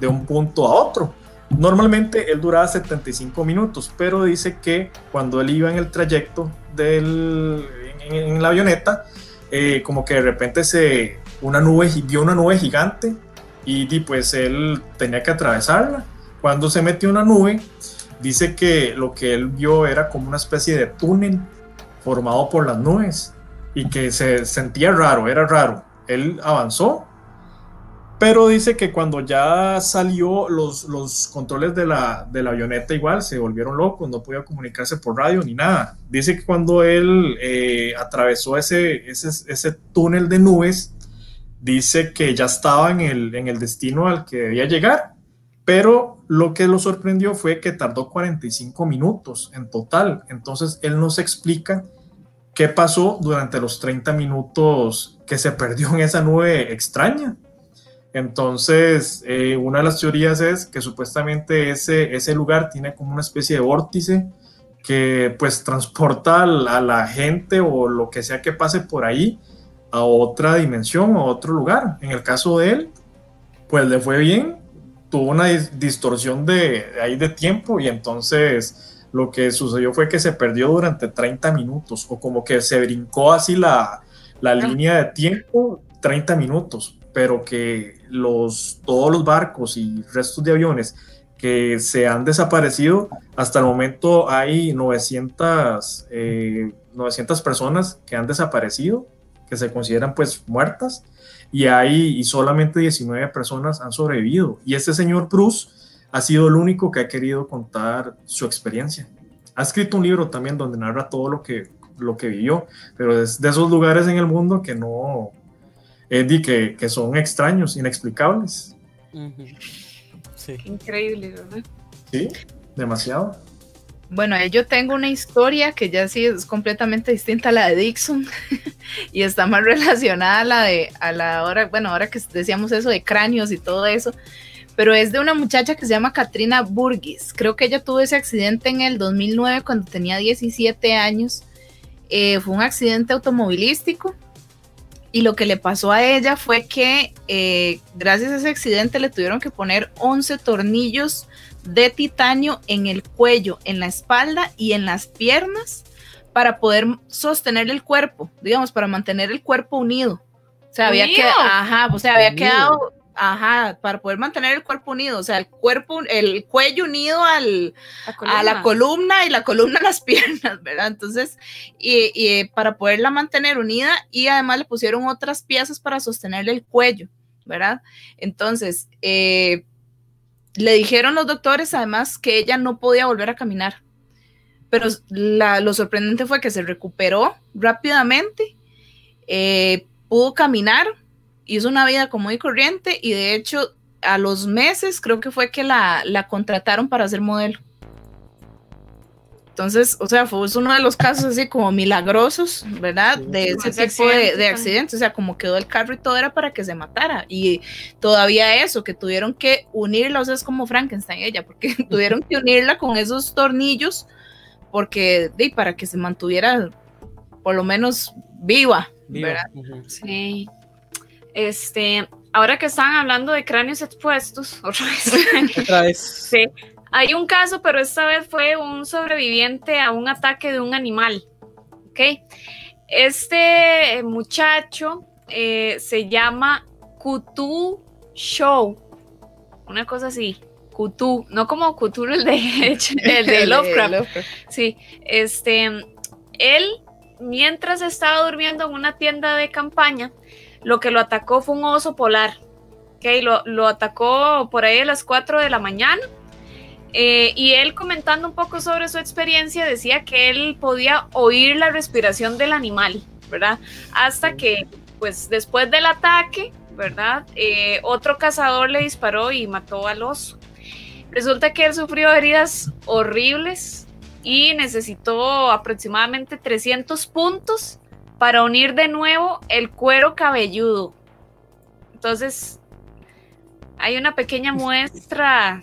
de un punto a otro. Normalmente él duraba 75 minutos, pero dice que cuando él iba en el trayecto del, en, la avioneta, eh, como que de repente se, una nube, vio una nube gigante y, pues él tenía que atravesarla. Cuando se metió una nube, dice que lo que él vio era como una especie de túnel formado por las nubes y que se sentía raro, era raro. Él avanzó pero dice que cuando ya salió los, los controles de la, de la avioneta igual se volvieron locos, no podía comunicarse por radio ni nada. Dice que cuando él eh, atravesó ese, ese, ese túnel de nubes, dice que ya estaba en el, en el destino al que debía llegar, pero lo que lo sorprendió fue que tardó 45 minutos en total. Entonces él nos explica qué pasó durante los 30 minutos que se perdió en esa nube extraña. Entonces, eh, una de las teorías es que supuestamente ese, ese lugar tiene como una especie de vórtice que pues transporta a la, a la gente o lo que sea que pase por ahí a otra dimensión o a otro lugar. En el caso de él, pues le fue bien, tuvo una dis- distorsión de, de ahí de tiempo y entonces lo que sucedió fue que se perdió durante 30 minutos o como que se brincó así la, la línea de tiempo 30 minutos, pero que los, todos los barcos y restos de aviones que se han desaparecido, hasta el momento hay 900, eh, 900 personas que han desaparecido, que se consideran pues muertas, y hay y solamente 19 personas han sobrevivido. Y este señor Bruce ha sido el único que ha querido contar su experiencia. Ha escrito un libro también donde narra todo lo que, lo que vivió, pero es de esos lugares en el mundo que no, Eddie, que, que son extraños, inexplicables. Sí. Increíble, ¿verdad? Sí, demasiado. Bueno, eh, yo tengo una historia que ya sí es completamente distinta a la de Dixon y está más relacionada a la de a la hora, bueno, ahora que decíamos eso de cráneos y todo eso, pero es de una muchacha que se llama Katrina Burgis. Creo que ella tuvo ese accidente en el 2009 cuando tenía 17 años. Eh, fue un accidente automovilístico y lo que le pasó a ella fue que eh, gracias a ese accidente le tuvieron que poner 11 tornillos de titanio en el cuello, en la espalda y en las piernas para poder sostener el cuerpo, digamos, para mantener el cuerpo unido. O sea, había que, ajá, o sea, había quedado, ajá, para poder mantener el cuerpo unido, o sea, el cuerpo, el cuello unido al, a la columna y la columna a las piernas, ¿verdad? Entonces, y, y, para poderla mantener unida y además le pusieron otras piezas para sostenerle el cuello, ¿verdad? Entonces, eh, le dijeron los doctores además que ella no podía volver a caminar, pero la- lo sorprendente fue que se recuperó rápidamente, eh, pudo caminar, hizo una vida común y corriente y de hecho a los meses creo que fue que la, la contrataron para ser modelo. Entonces, o sea, fue uno de los casos así como milagrosos, ¿verdad? de ese tipo de, accidente de accidentes. O sea, como quedó el carro y todo era para que se matara. Y todavía eso, que tuvieron que unirla, o sea, es como Frankenstein ella, porque tuvieron que unirla con esos tornillos, porque, de, para que se mantuviera por lo menos viva, Viva. ¿verdad? Sí. Este, ahora que están hablando de cráneos expuestos, otra vez. Otra vez. Sí. Hay un caso, pero esta vez fue un sobreviviente a un ataque de un animal. ¿Ok? Este muchacho eh, se llama Kutu Show. Una cosa así. Kutu, no como Cthulhu el de, el de Lovecraft. Sí, este, él, mientras estaba durmiendo en una tienda de campaña, lo que lo atacó fue un oso polar. ¿ok? Lo, lo atacó por ahí a las 4 de la mañana. eh, y él comentando un poco sobre su experiencia, decía que él podía oír la respiración del animal, ¿verdad? Hasta que, pues, después del ataque, ¿verdad? Eh, otro cazador le disparó y mató al oso. Resulta que él sufrió heridas horribles y necesitó aproximadamente 300 puntos para unir de nuevo el cuero cabelludo. Entonces, hay una pequeña muestra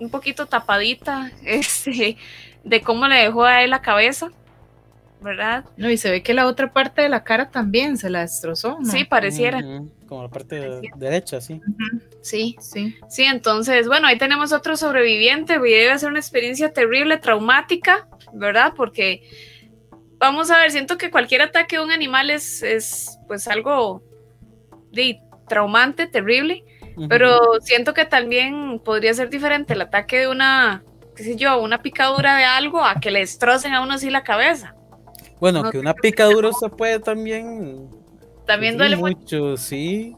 un poquito tapadita este, de cómo le dejó a él la cabeza, ¿verdad? No, y se ve que la otra parte de la cara también se la destrozó. ¿no? Sí, pareciera. Como la parte de- derecha, sí. Sí, sí. Sí, entonces, bueno, ahí tenemos otro sobreviviente, y debe ser una experiencia terrible, traumática, ¿verdad? Porque vamos a ver, siento que cualquier ataque de un animal es, es pues algo de, traumante, terrible, Ujú. pero siento que también podría ser diferente el ataque de una, qué sé yo, una picadura de algo a que le destrocen a uno así la cabeza. Bueno, No que una picadura se puede también. También duele mucho. mucho, sí.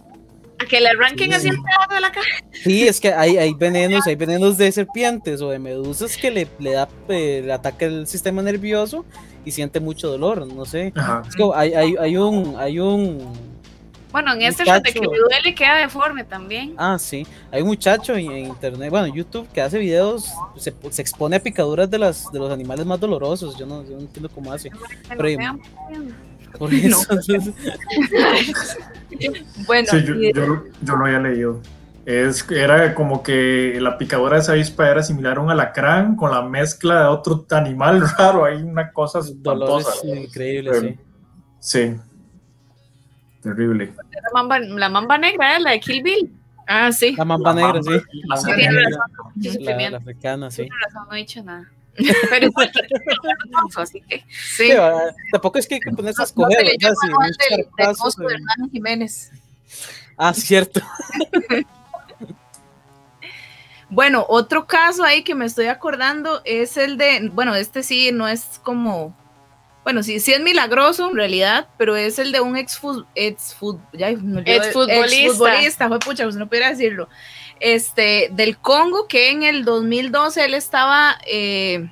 A que le arranquen Sí. así el pedazo de la cara. Sí, es que hay, hay venenos, hay venenos de serpientes o de medusas que le, le da, eh, le ataca el sistema nervioso y siente mucho dolor, no sé. Ajá. Es hay, hay, hay un, hay un, Bueno, en este Muchacho. de que le duele queda deforme también. ah, sí, hay un muchacho en, en internet, bueno, en YouTube, que hace videos, se, se expone a picaduras de, las, de los animales más dolorosos, yo no, yo no entiendo cómo hace. Pero, vean. por eso, Bueno, Sí, yo, yo- yo lo había leído. Es, era como que la picadura de esa avispa era similar a un alacrán con la mezcla de otro animal raro. Hay una cosa espantosa. increíbles, sí. Sí. Terrible. La mamba, la mamba negra, ¿eh? la de Kill Bill. Ah, sí. La mamba La negra, mamba- sí. la africana, sí. Razón, no he dicho nada. Pero igual que así que sí. Sí, tampoco es que hay que ponerse a No escoger, se leyó ¿verdad? el Sí, del, del charpazo, costo de pero- Hernán Jiménez. Ah, cierto. Bueno, otro caso ahí que me estoy acordando es el de, bueno, este sí no es como, bueno, sí, sí es milagroso en realidad, pero es el de un ex, ex, ya, me olvidó- Exfutbolista. exfutbolista, fue pucha, pues no pudiera decirlo, este, del Congo, que en el 2012 él estaba eh,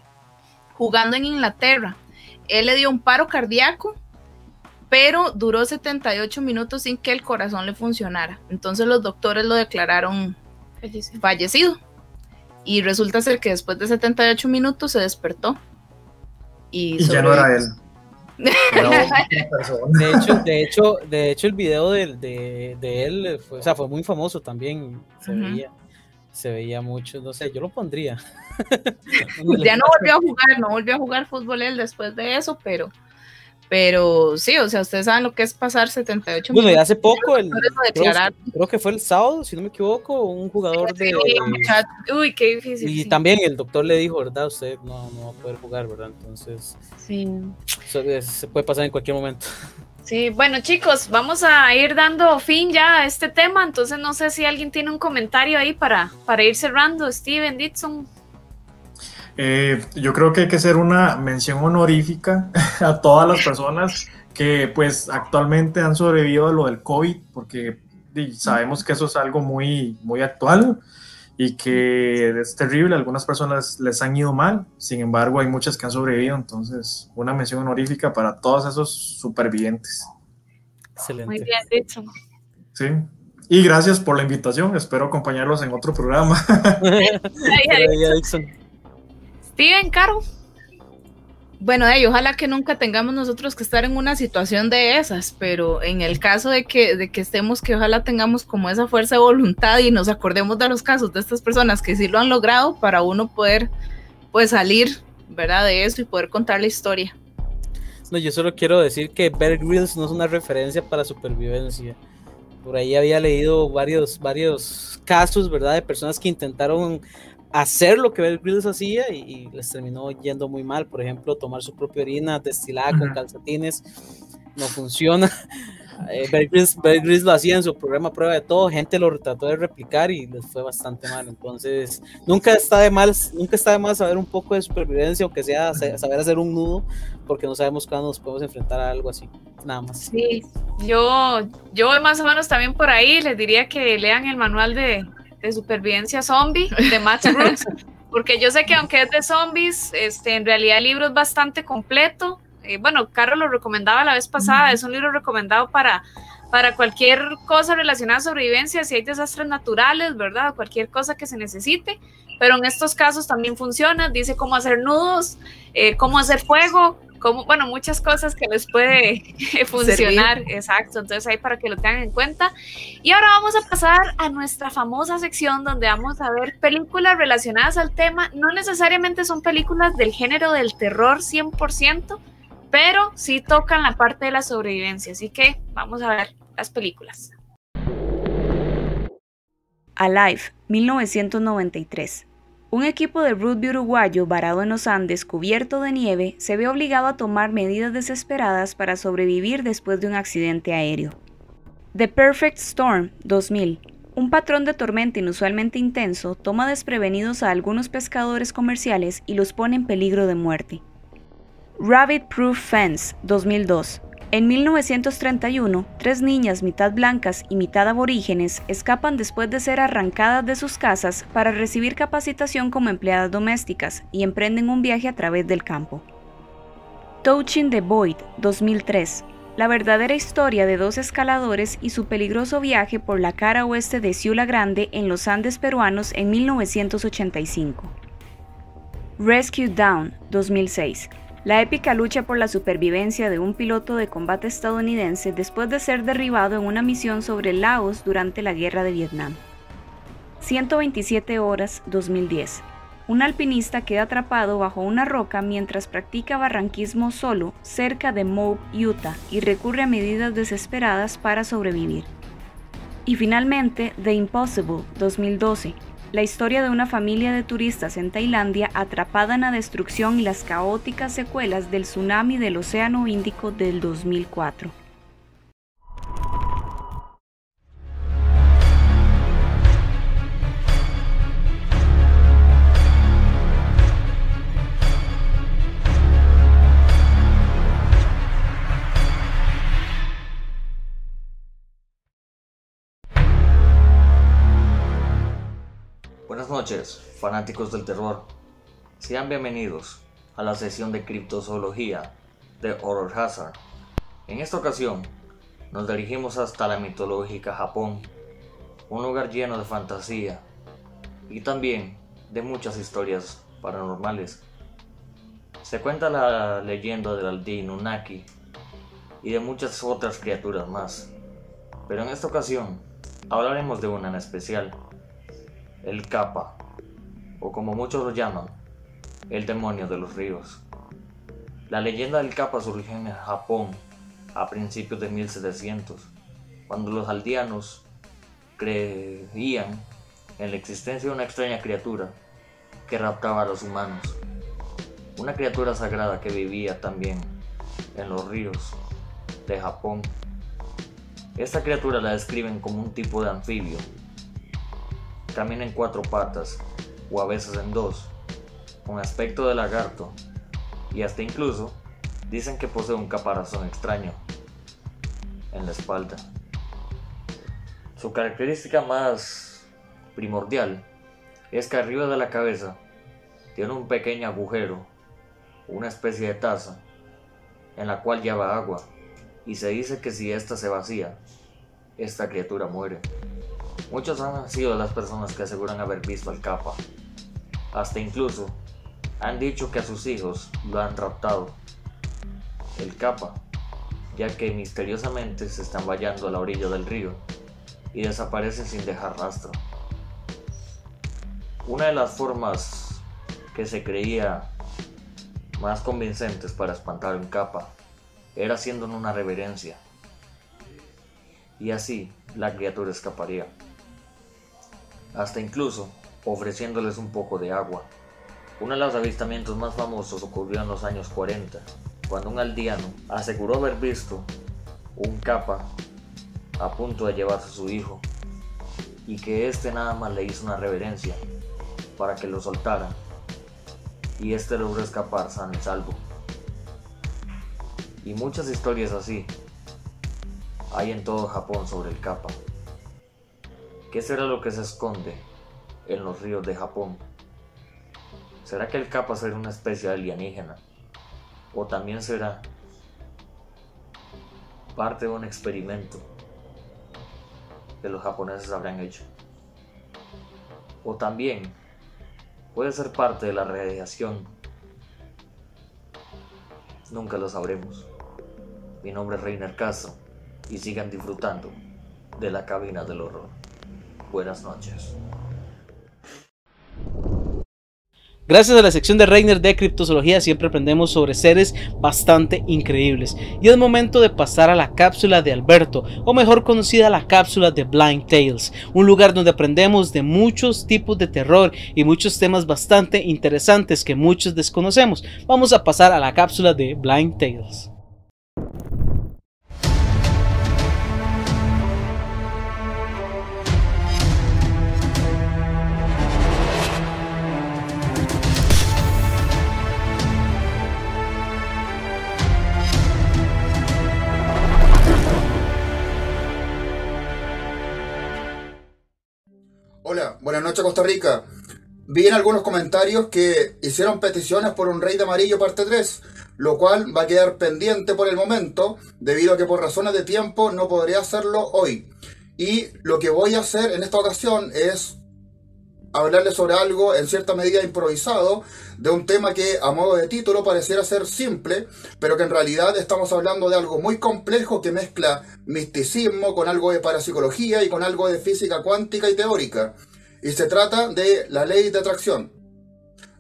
jugando en Inglaterra. Él le dio un paro cardíaco, pero duró 78 minutos sin que el corazón le funcionara. Entonces los doctores lo declararon fallecido. Y resulta ser que después de 78 minutos se despertó. Y, Y ya no era él. Era. De hecho, de hecho, de hecho el video de, de, de él fue, o sea, fue muy famoso también. Se veía, se veía mucho, no sé, yo lo pondría. ya no volvió a jugar, no volvió a jugar fútbol él después de eso, pero, pero sí, o sea, ustedes saben lo que es pasar 78 Bueno, y hace poco, el, creo, que fue el sábado, si no me equivoco, un jugador de... Uy, qué difícil. Y sí. también el doctor le dijo, ¿verdad? Usted no, no va a poder jugar, ¿verdad? Entonces, Sí. eso se puede pasar en cualquier momento. Sí, bueno chicos, vamos a ir dando fin ya a este tema, entonces no sé si alguien tiene un comentario ahí para, para ir cerrando, Steven Ditson. Eh, yo creo que hay que hacer una mención honorífica a todas las personas que pues actualmente han sobrevivido a lo del COVID, porque sabemos que eso es algo muy, muy actual y que es terrible, algunas personas les han ido mal, sin embargo hay muchas que han sobrevivido, entonces una mención honorífica para todos esos supervivientes. Excelente. Muy bien, Ditson. Sí. Y gracias por la invitación, espero acompañarlos en otro programa. Steven, Caro. Bueno, hey, ojalá que nunca tengamos nosotros que estar en una situación de esas, pero en el caso de que, de que estemos, que ojalá tengamos como esa fuerza de voluntad y nos acordemos de los casos de estas personas que sí lo han logrado para uno poder pues salir, ¿verdad? De eso y poder contar la historia. No, yo solo quiero decir que Bear Grylls no es una referencia para supervivencia. Por ahí había leído varios, varios casos, ¿verdad? De personas que intentaron hacer lo que Bear Grylls hacía y, les terminó yendo muy mal. Por ejemplo, tomar su propia orina destilada con calcetines no funciona. Eh, Bear, Grylls, lo hacía en su programa Prueba de Todo, gente lo trató de replicar y les fue bastante mal. Entonces, nunca está de mal, nunca está de mal saber un poco de supervivencia, aunque sea saber hacer un nudo, porque no sabemos cuándo nos podemos enfrentar a algo así. Nada más. Sí, yo, yo más o menos también por ahí les diría que lean el manual de, de supervivencia zombie de Matt Brooks, porque yo sé que aunque es de zombies, este, en realidad el libro es bastante completo. Eh, bueno, Carlos lo recomendaba la vez pasada, es un libro recomendado para, para cualquier cosa relacionada a sobrevivencia, si hay desastres naturales, ¿verdad? Cualquier cosa que se necesite, pero en estos casos también funciona, dice cómo hacer nudos, eh, cómo hacer fuego, como, bueno, muchas cosas que les puede funcionar, exacto, entonces ahí para que lo tengan en cuenta. Y ahora vamos a pasar a nuestra famosa sección donde vamos a ver películas relacionadas al tema, no necesariamente son películas del género del terror 100%, pero sí tocan la parte de la sobrevivencia, así que vamos a ver las películas. Alive, 1993. Un equipo de rugby uruguayo varado en los Andes cubierto de nieve se ve obligado a tomar medidas desesperadas para sobrevivir después de un accidente aéreo. The Perfect Storm 2000. Un patrón de tormenta inusualmente intenso toma desprevenidos a algunos pescadores comerciales y los pone en peligro de muerte. Rabbit Proof Fence 2002. En 1931, tres niñas mitad blancas y mitad aborígenes escapan después de ser arrancadas de sus casas para recibir capacitación como empleadas domésticas y emprenden un viaje a través del campo. Touching the Void 2003. La verdadera historia de dos escaladores y su peligroso viaje por la cara oeste de Ciula Grande en los Andes peruanos en 1985. Rescue Down 2006 la épica lucha por la supervivencia de un piloto de combate estadounidense después de ser derribado en una misión sobre Laos durante la Guerra de Vietnam. 127 horas 2010. Un alpinista queda atrapado bajo una roca mientras practica barranquismo solo cerca de Moab, Utah, y recurre a medidas desesperadas para sobrevivir. Y finalmente, The Impossible 2012 la historia de una familia de turistas en Tailandia atrapada en la destrucción y las caóticas secuelas del tsunami del Océano Índico del 2004. Noches, fanáticos del terror. Sean bienvenidos a la sesión de criptozoología de Horror Hazard. En esta ocasión, nos dirigimos hasta la mitológica Japón, un lugar lleno de fantasía y también de muchas historias paranormales. Se cuenta la leyenda del Aldin Unaki y de muchas otras criaturas más, pero en esta ocasión hablaremos de una en especial el Kappa, o como muchos lo llaman, el demonio de los ríos. La leyenda del Kappa surgió en Japón a principios de 1700, cuando los aldeanos creían en la existencia de una extraña criatura que raptaba a los humanos. Una criatura sagrada que vivía también en los ríos de Japón. Esta criatura la describen como un tipo de anfibio camina en cuatro patas o a veces en dos, con aspecto de lagarto y hasta incluso dicen que posee un caparazón extraño en la espalda. Su característica más primordial es que arriba de la cabeza tiene un pequeño agujero, una especie de taza, en la cual lleva agua, y se dice que si ésta se vacía, esta criatura muere. Muchos han sido las personas que aseguran haber visto al capa. Hasta incluso Han dicho que a sus hijos lo han raptado. El capa, ya que misteriosamente se están vallando a la orilla del río y desaparecen sin dejar rastro. Una de las formas que se creía más convincentes para espantar un capa era haciendo una reverencia. Y así la criatura escaparía. Hasta incluso ofreciéndoles un poco de agua. Uno de los avistamientos más famosos ocurrió en los años 40, cuando un aldeano aseguró haber visto un capa a punto de llevarse a su hijo y que éste nada más le hizo una reverencia para que lo soltara y éste logró escapar sano y salvo. Y muchas historias así hay en todo Japón sobre el capa. ¿Qué será lo que se esconde en los ríos de Japón? ¿Será que el capa será una especie alienígena? ¿O también será parte de un experimento que los japoneses habrán hecho? ¿O también puede ser parte de la radiación? Nunca lo sabremos. Mi nombre es Reiner Castro y sigan disfrutando de la cabina del horror. Buenas noches. Gracias a la sección de Reiner de criptozoología siempre aprendemos sobre seres bastante increíbles. Y es momento de pasar a la cápsula de Alberto, o mejor conocida la cápsula de Blind Tales, un lugar donde aprendemos de muchos tipos de terror y muchos temas bastante interesantes que muchos desconocemos. Vamos a pasar a la cápsula de Blind Tales. Hola, buenas noches Costa Rica. Vi en algunos comentarios que hicieron peticiones por un Rey de Amarillo parte 3, lo cual va a quedar pendiente por el momento, debido a que por razones de tiempo no podría hacerlo hoy. Y lo que voy a hacer en esta ocasión es hablarles sobre algo en cierta medida improvisado, de un tema que a modo de título pareciera ser simple, pero que en realidad estamos hablando de algo muy complejo que mezcla misticismo con algo de parapsicología y con algo de física cuántica y teórica. Y se trata de la ley de atracción.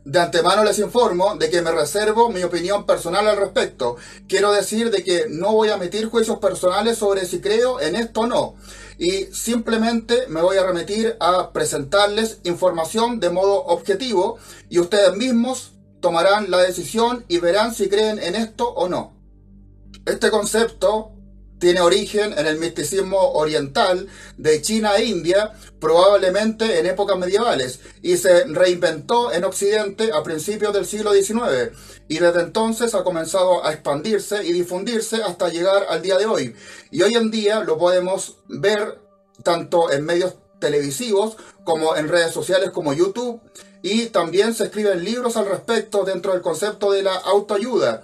De antemano les informo de que me reservo mi opinión personal al respecto. Quiero decir de que no voy a emitir juicios personales sobre si creo en esto o no. Y simplemente me voy a remitir a presentarles información de modo objetivo y ustedes mismos tomarán la decisión y verán si creen en esto o no. Este concepto tiene origen en el misticismo oriental de China e India, probablemente en épocas medievales, y se reinventó en Occidente a principios del siglo XIX, y desde entonces ha comenzado a expandirse y difundirse hasta llegar al día de hoy. Y hoy en día lo podemos ver tanto en medios televisivos como en redes sociales como YouTube, y también se escriben libros al respecto dentro del concepto de la autoayuda.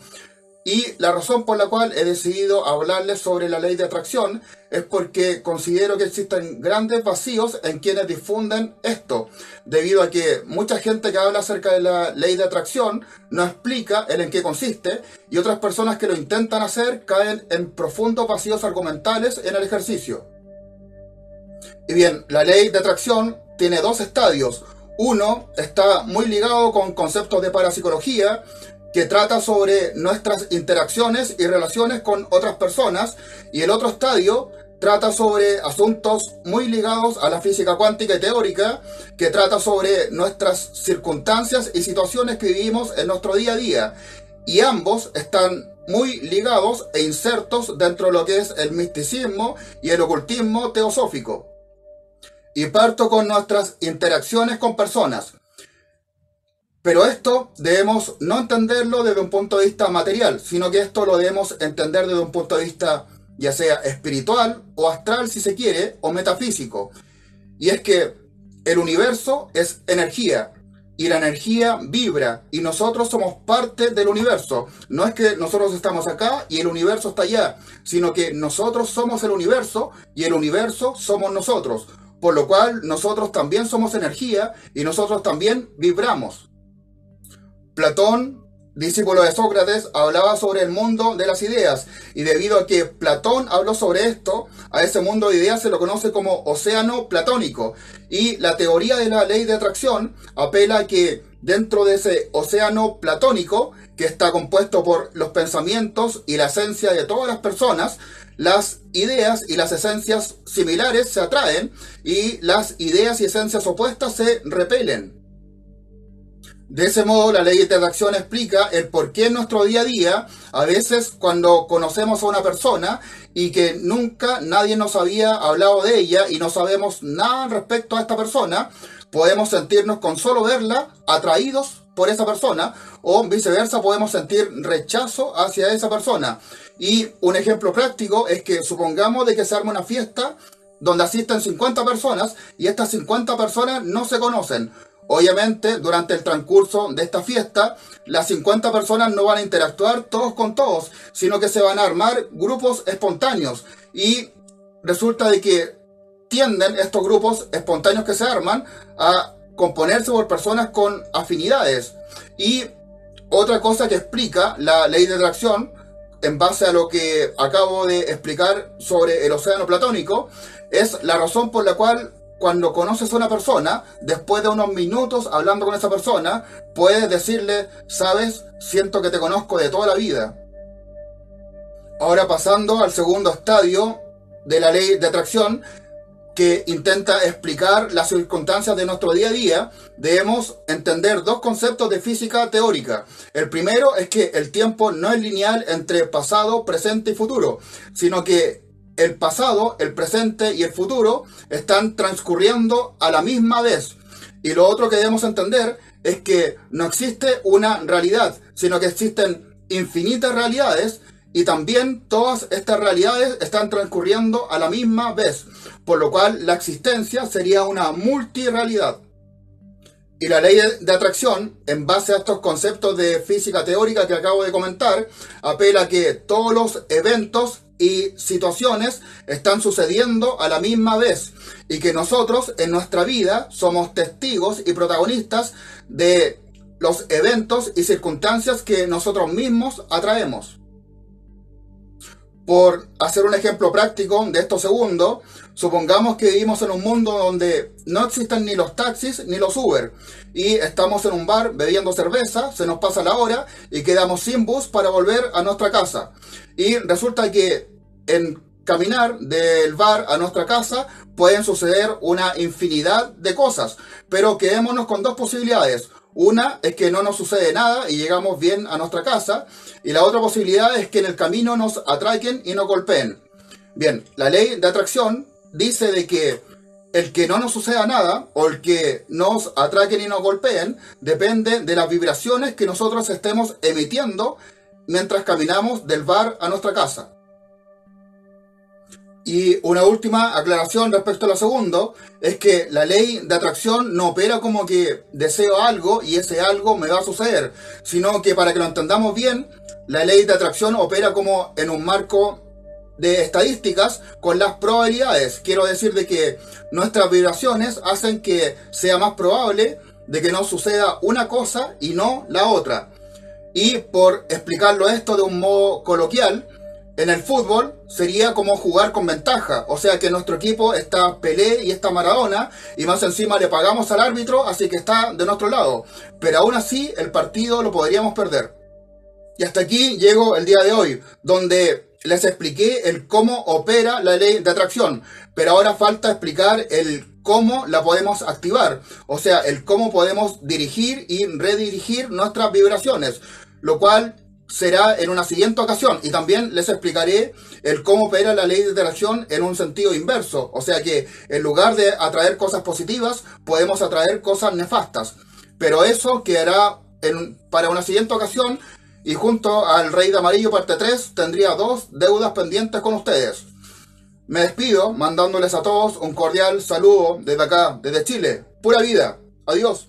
Y la razón por la cual he decidido hablarles sobre la ley de atracción es porque considero que existen grandes vacíos en quienes difunden esto, debido a que mucha gente que habla acerca de la ley de atracción no explica el en qué consiste y otras personas que lo intentan hacer caen en profundos vacíos argumentales en el ejercicio. Y bien, la ley de atracción tiene dos estadios. Uno está muy ligado con conceptos de parapsicología, que trata sobre nuestras interacciones y relaciones con otras personas, y el otro estadio trata sobre asuntos muy ligados a la física cuántica y teórica, que trata sobre nuestras circunstancias y situaciones que vivimos en nuestro día a día. Y ambos están muy ligados e insertos dentro de lo que es el misticismo y el ocultismo teosófico. Y parto con nuestras interacciones con personas. Pero esto debemos no entenderlo desde un punto de vista material, sino que esto lo debemos entender desde un punto de vista ya sea espiritual o astral si se quiere, o metafísico. Y es que el universo es energía y la energía vibra y nosotros somos parte del universo. No es que nosotros estamos acá y el universo está allá, sino que nosotros somos el universo y el universo somos nosotros. Por lo cual nosotros también somos energía y nosotros también vibramos. Platón, discípulo de Sócrates, hablaba sobre el mundo de las ideas y debido a que Platón habló sobre esto, a ese mundo de ideas se lo conoce como océano platónico y la teoría de la ley de atracción apela a que dentro de ese océano platónico, que está compuesto por los pensamientos y la esencia de todas las personas, las ideas y las esencias similares se atraen y las ideas y esencias opuestas se repelen. De ese modo, la ley de atracción explica el por qué en nuestro día a día, a veces cuando conocemos a una persona y que nunca nadie nos había hablado de ella y no sabemos nada respecto a esta persona, podemos sentirnos con solo verla atraídos por esa persona o viceversa podemos sentir rechazo hacia esa persona. Y un ejemplo práctico es que supongamos de que se arma una fiesta donde asisten 50 personas y estas 50 personas no se conocen. Obviamente, durante el transcurso de esta fiesta, las 50 personas no van a interactuar todos con todos, sino que se van a armar grupos espontáneos. Y resulta de que tienden estos grupos espontáneos que se arman a componerse por personas con afinidades. Y otra cosa que explica la ley de atracción, en base a lo que acabo de explicar sobre el océano platónico, es la razón por la cual cuando conoces a una persona, después de unos minutos hablando con esa persona, puedes decirle, sabes, siento que te conozco de toda la vida. Ahora pasando al segundo estadio de la ley de atracción, que intenta explicar las circunstancias de nuestro día a día, debemos entender dos conceptos de física teórica. El primero es que el tiempo no es lineal entre pasado, presente y futuro, sino que el pasado, el presente y el futuro están transcurriendo a la misma vez. Y lo otro que debemos entender es que no existe una realidad, sino que existen infinitas realidades y también todas estas realidades están transcurriendo a la misma vez, por lo cual la existencia sería una multirealidad. Y la ley de atracción, en base a estos conceptos de física teórica que acabo de comentar, apela a que todos los eventos y situaciones están sucediendo a la misma vez y que nosotros en nuestra vida somos testigos y protagonistas de los eventos y circunstancias que nosotros mismos atraemos. Por hacer un ejemplo práctico de esto segundo, supongamos que vivimos en un mundo donde no existen ni los taxis ni los Uber y estamos en un bar bebiendo cerveza, se nos pasa la hora y quedamos sin bus para volver a nuestra casa. Y resulta que en caminar del bar a nuestra casa pueden suceder una infinidad de cosas, pero quedémonos con dos posibilidades. Una es que no nos sucede nada y llegamos bien a nuestra casa, y la otra posibilidad es que en el camino nos atraquen y nos golpeen. Bien, la ley de atracción dice de que el que no nos suceda nada o el que nos atraquen y nos golpeen depende de las vibraciones que nosotros estemos emitiendo mientras caminamos del bar a nuestra casa. Y una última aclaración respecto a lo segundo, es que la ley de atracción no opera como que deseo algo y ese algo me va a suceder, sino que para que lo entendamos bien, la ley de atracción opera como en un marco de estadísticas con las probabilidades. Quiero decir de que nuestras vibraciones hacen que sea más probable de que nos suceda una cosa y no la otra. Y por explicarlo esto de un modo coloquial, en el fútbol sería como jugar con ventaja. O sea que nuestro equipo está Pelé y está Maradona y más encima le pagamos al árbitro, así que está de nuestro lado. Pero aún así el partido lo podríamos perder. Y hasta aquí llego el día de hoy, donde les expliqué el cómo opera la ley de atracción. Pero ahora falta explicar el cómo la podemos activar. O sea, el cómo podemos dirigir y redirigir nuestras vibraciones. Lo cual será en una siguiente ocasión y también les explicaré el cómo opera la ley de atracción en un sentido inverso, o sea que en lugar de atraer cosas positivas podemos atraer cosas nefastas, pero eso quedará en, para una siguiente ocasión y junto al Rey de Amarillo parte 3 tendría dos deudas pendientes con ustedes. Me despido mandándoles a todos un cordial saludo desde acá, desde Chile. Pura vida. Adiós.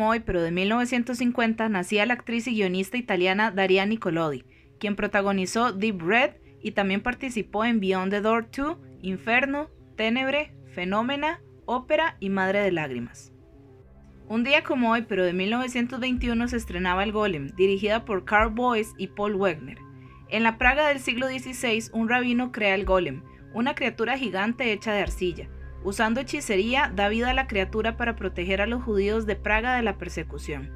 Hoy, pero de 1950, nacía la actriz y guionista italiana Daria Nicolodi, quien protagonizó Deep Red y también participó en Beyond the Door 2, Inferno, Ténebre, Fenómena, Ópera y Madre de Lágrimas. Un día como hoy, pero de 1921, se estrenaba El Golem, dirigida por Carl Boyce y Paul Wegner. En la Praga del siglo XVI, un rabino crea el Golem, una criatura gigante hecha de arcilla. Usando hechicería, da vida a la criatura para proteger a los judíos de Praga de la persecución.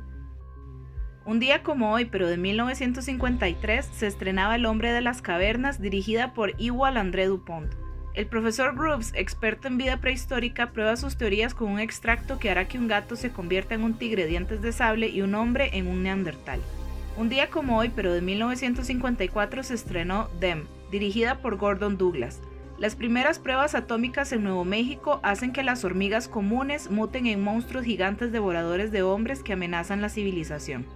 Un día como hoy, pero de 1953, se estrenaba El hombre de las cavernas, dirigida por Igual André Dupont. El profesor Groves, experto en vida prehistórica, prueba sus teorías con un extracto que hará que un gato se convierta en un tigre dientes de sable y un hombre en un neandertal. Un día como hoy, pero de 1954, se estrenó Dem, dirigida por Gordon Douglas. Las primeras pruebas atómicas en Nuevo México hacen que las hormigas comunes muten en monstruos gigantes devoradores de hombres que amenazan la civilización.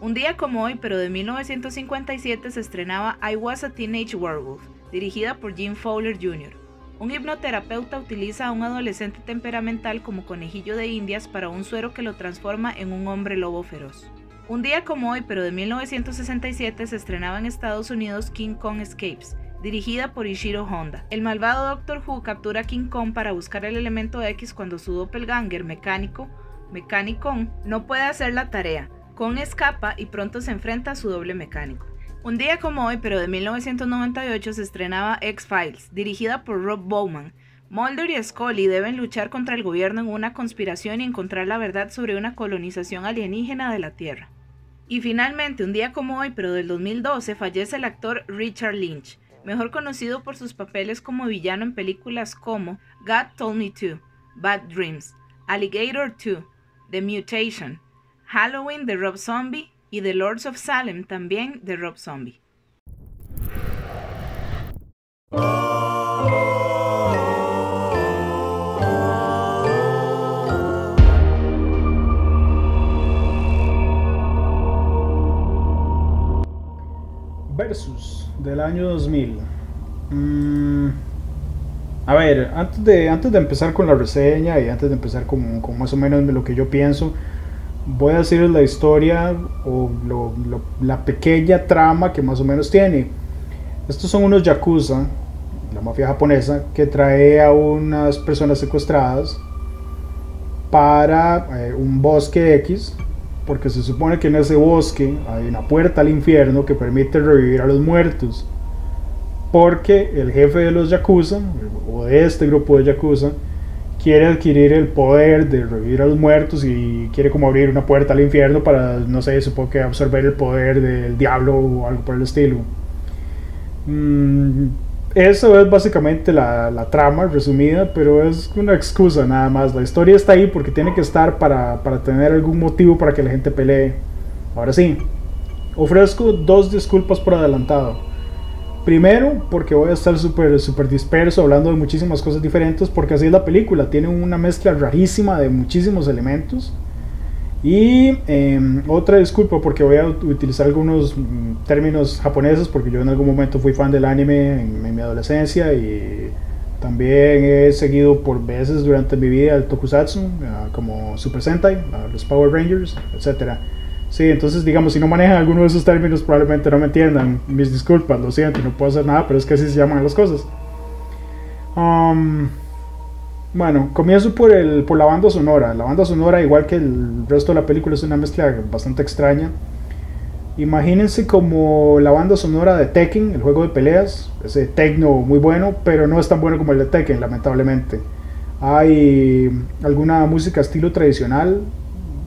Un día como hoy, pero de 1957, se estrenaba I Was a Teenage Werewolf, dirigida por Jim Fowler Jr. Un hipnoterapeuta utiliza a un adolescente temperamental como conejillo de indias para un suero que lo transforma en un hombre lobo feroz. Un día como hoy, pero de 1967, se estrenaba en Estados Unidos King Kong Escapes, dirigida por Ishiro Honda. El malvado Doctor Who captura a King Kong para buscar el elemento X cuando su doppelganger mecánico, Mechanicon, no puede hacer la tarea. Kong escapa y pronto se enfrenta a su doble mecánico. Un día como hoy, pero de 1998, se estrenaba X-Files, dirigida por Rob Bowman. Mulder y Scully deben luchar contra el gobierno en una conspiración y encontrar la verdad sobre una colonización alienígena de la Tierra. Y finalmente, un día como hoy, pero del 2012, fallece el actor Richard Lynch, mejor conocido por sus papeles como villano en películas como God Told Me To, Bad Dreams, Alligator 2, The Mutation, Halloween de Rob Zombie y The Lords of Salem también de Rob Zombie. Versus del año 2000. Mm, a ver, antes de, antes de empezar con la reseña y antes de empezar con, con más o menos lo que yo pienso, voy a decirles la historia o lo, lo, la pequeña trama que más o menos tiene. Estos son unos yakuza, la mafia japonesa, que trae a unas personas secuestradas para eh, un bosque X, porque se supone que en ese bosque hay una puerta al infierno que permite revivir a los muertos. Porque el jefe de los yakuza, o de este grupo de yakuza, quiere adquirir el poder de revivir a los muertos y quiere como abrir una puerta al infierno para, no sé, supongo que absorber el poder del diablo o algo por el estilo. Mm, eso es básicamente la, la, trama resumida, pero es una excusa nada más. La historia está ahí porque tiene que estar para, para tener algún motivo para que la gente pelee. Ahora sí, ofrezco dos disculpas por adelantado. Primero, porque voy a estar súper super disperso hablando de muchísimas cosas diferentes, porque así es la película, tiene una mezcla rarísima de muchísimos elementos. Y eh, otra disculpa porque voy a utilizar algunos mm, términos japoneses, porque yo en algún momento fui fan del anime en, mi adolescencia y también he seguido por veces durante mi vida el tokusatsu, uh, como Super Sentai, los Power Rangers, etcétera. Sí, entonces digamos, si no manejan alguno de esos términos probablemente no me entiendan. Mis disculpas, lo siento, no puedo hacer nada, pero es que así se llaman las cosas. Um, bueno, comienzo por, el, por la banda sonora. La banda sonora, igual que el resto de la película, es una mezcla bastante extraña. Imagínense como la banda sonora de Tekken, el juego de peleas, ese techno muy bueno, pero no es tan bueno como el de Tekken, lamentablemente. Hay alguna música estilo tradicional,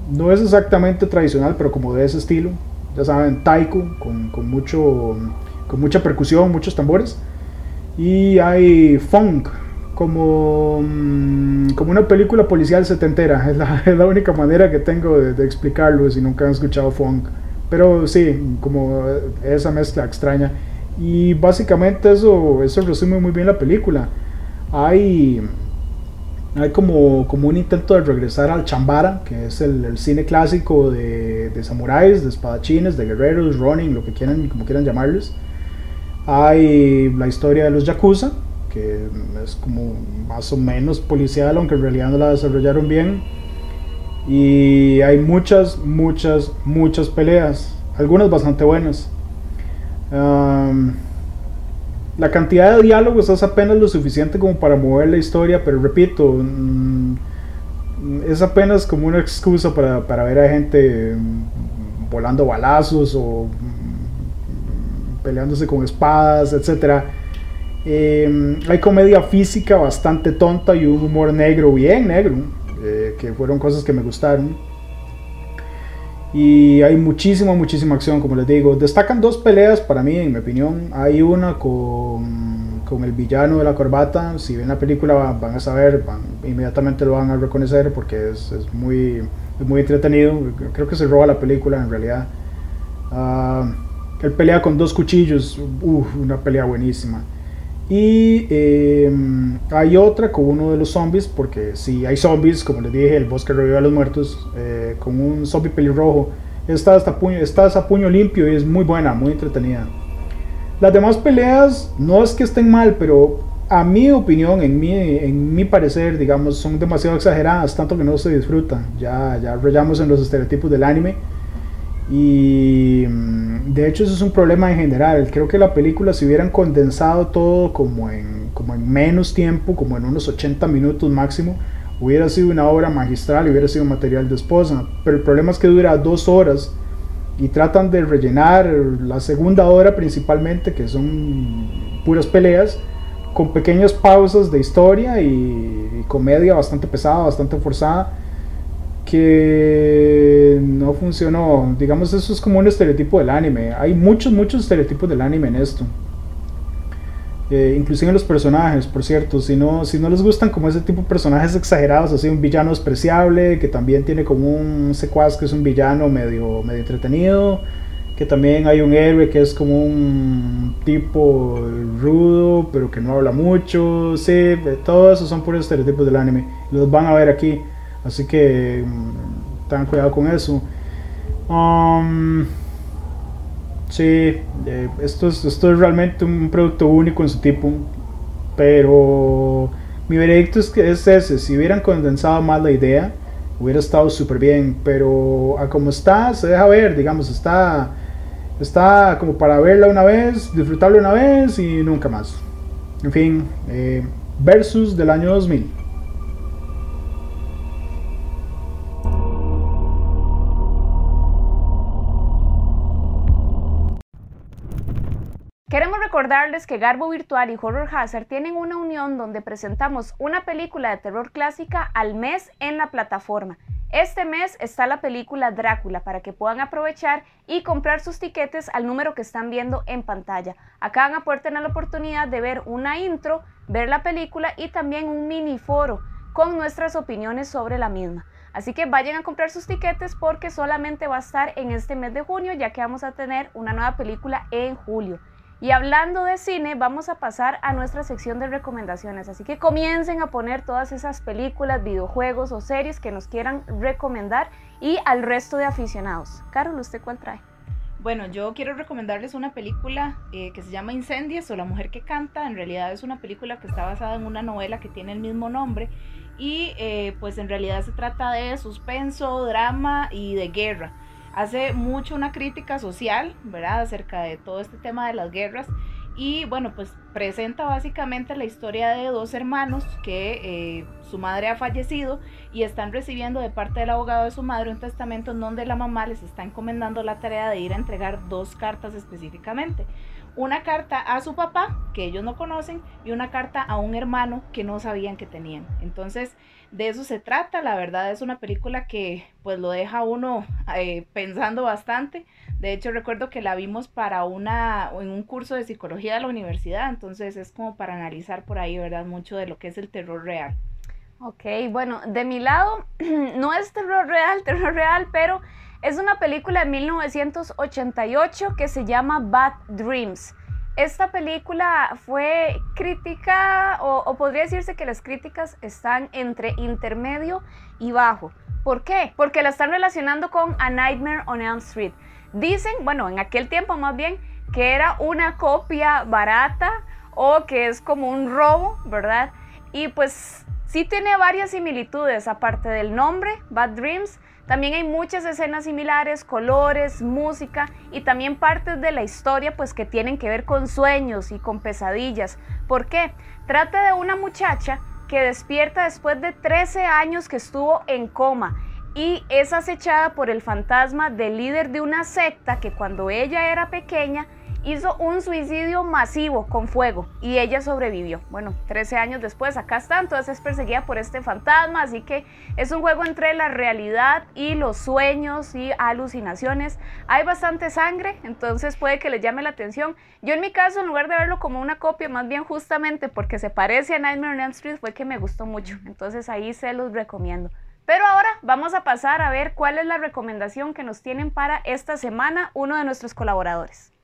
no es exactamente tradicional, pero como de ese estilo. Ya saben, taiko, con, con, mucho, con mucha percusión, muchos tambores. Y hay funk, como, mm, como una película policial setentera. Es la, es la única manera que tengo de, de, explicarlo si nunca han escuchado funk. Pero sí, como esa mezcla extraña. Y básicamente eso, eso resume muy bien la película. Hay, hay como, como un intento de regresar al chambara, que es el, el cine clásico de, de, samuráis, de espadachines, de guerreros, running, lo que quieran, como quieran llamarles. Hay la historia de los yakuza, es como más o menos policial, aunque en realidad no la desarrollaron bien. Y hay muchas, muchas, muchas peleas. Algunas bastante buenas. La cantidad de diálogos es apenas lo suficiente como para mover la historia, pero repito, mm, es apenas como una excusa para, para ver a gente mm, volando balazos o mm, peleándose con espadas, etc. hay comedia física bastante tonta y un humor negro, bien negro, eh, que fueron cosas que me gustaron. Y hay muchísima, muchísima acción, como les digo. Destacan dos peleas para mí, en mi opinión. Hay una con, con el villano de la corbata. Si ven la película van, a saber, inmediatamente lo van a reconocer porque es, es muy, muy entretenido. Creo que se roba la película en realidad. Uh, él pelea con dos cuchillos. Una pelea buenísima. Y em, hay otra con uno de los zombies, porque si hay zombies, como les dije, el bosque revive a los muertos, eh, con un zombie pelirrojo. Esta, hasta puño, esta es a puño limpio y es muy buena, muy entretenida. Las demás peleas no es que estén mal, pero a mi opinión, en mi, en mi parecer, digamos, son demasiado exageradas, tanto que no se disfrutan. Ya, ya rayamos en los estereotipos del anime. Y mm, de hecho eso es un problema en general. Creo que la película si hubieran condensado todo como en, como en menos tiempo, como en unos 80 minutos máximo, hubiera sido una obra magistral y hubiera sido material de esposa. Pero el problema es que dura dos horas y tratan de rellenar la segunda hora principalmente, que son puras peleas, con pequeñas pausas de historia y comedia bastante pesada, bastante forzada que no funcionó. Digamos, eso es como un estereotipo del anime. Hay muchos, muchos estereotipos del anime en esto. Eh, inclusive en los personajes, por cierto. Si no, si no les gustan como ese tipo de personajes exagerados, así un villano despreciable, que también tiene como un secuaz que es un villano medio, medio entretenido. Que también hay un héroe que es como un tipo rudo, pero que no habla mucho. Sí, todos esos son puros estereotipos del anime. Los van a ver aquí. Así que mm, tengan cuidado con eso. Um, sí, eh, esto, es, esto es realmente un producto único en su tipo. Pero mi veredicto es que es ese. Si hubieran condensado más la idea, hubiera estado súper bien. Pero a como está, se deja ver, digamos, está, está como para verla una vez, disfrutarla una vez y nunca más. En fin, eh, versus del año 2000. Recordarles que Garbo Virtual y Horror Hazard tienen una unión donde presentamos una película de terror clásica al mes en la plataforma. Este mes está la película Drácula para que puedan aprovechar y comprar sus tiquetes al número que están viendo en pantalla. Acá van a poder la oportunidad de ver una intro, ver la película y también un mini foro con nuestras opiniones sobre la misma. Así que vayan a comprar sus tiquetes porque solamente va a estar en este mes de junio ya que vamos a tener una nueva película en julio. Y hablando de cine, vamos a pasar a nuestra sección de recomendaciones. Así que comiencen a poner todas esas películas, videojuegos o series que nos quieran recomendar y al resto de aficionados. Carol, ¿usted cuál trae? Bueno, yo quiero recomendarles una película eh, que se llama Incendies o La mujer que canta. En realidad es una película que está basada en una novela que tiene el mismo nombre y eh, pues en realidad se trata de suspenso, drama y de guerra hace mucho una crítica social, ¿verdad? Acerca de todo este tema de las guerras. Y bueno, pues presenta básicamente la historia de dos hermanos que eh, su madre ha fallecido y están recibiendo de parte del abogado de su madre un testamento en donde la mamá les está encomendando la tarea de ir a entregar dos cartas específicamente. Una carta a su papá, que ellos no conocen, y una carta a un hermano que no sabían que tenían. Entonces, de eso se trata. La verdad es una película que pues lo deja uno eh, pensando bastante. De hecho recuerdo que la vimos para una en un curso de psicología de la universidad, entonces es como para analizar por ahí, ¿verdad? Mucho de lo que es el terror real. Ok, bueno, de mi lado no es terror real, terror real, pero es una película de 1988 que se llama Bad Dreams. Esta película fue crítica, o, podría decirse que las críticas están entre intermedio y bajo. ¿Por qué? Porque la están relacionando con A Nightmare on Elm Street. Dicen, bueno, en aquel tiempo más bien, que era una copia barata o que es como un robo, ¿verdad? Y pues Sí tiene varias similitudes, aparte del nombre, Bad Dreams, también hay muchas escenas similares, colores, música y también partes de la historia pues que tienen que ver con sueños y con pesadillas. ¿Por qué? Trata de una muchacha que despierta después de 13 años que estuvo en coma y es acechada por el fantasma del líder de una secta que cuando ella era pequeña hizo un suicidio masivo con fuego y ella sobrevivió. Bueno, 13 años después acá está, entonces es perseguida por este fantasma, así que es un juego entre la realidad y los sueños y alucinaciones. Hay bastante sangre, entonces puede que les llame la atención. Yo en mi caso, en lugar de verlo como una copia, más bien justamente porque se parece a Nightmare on Elm Street, fue que me gustó mucho. Entonces ahí se los recomiendo. Pero ahora vamos a pasar a ver cuál es la recomendación que nos tienen para esta semana uno de nuestros colaboradores.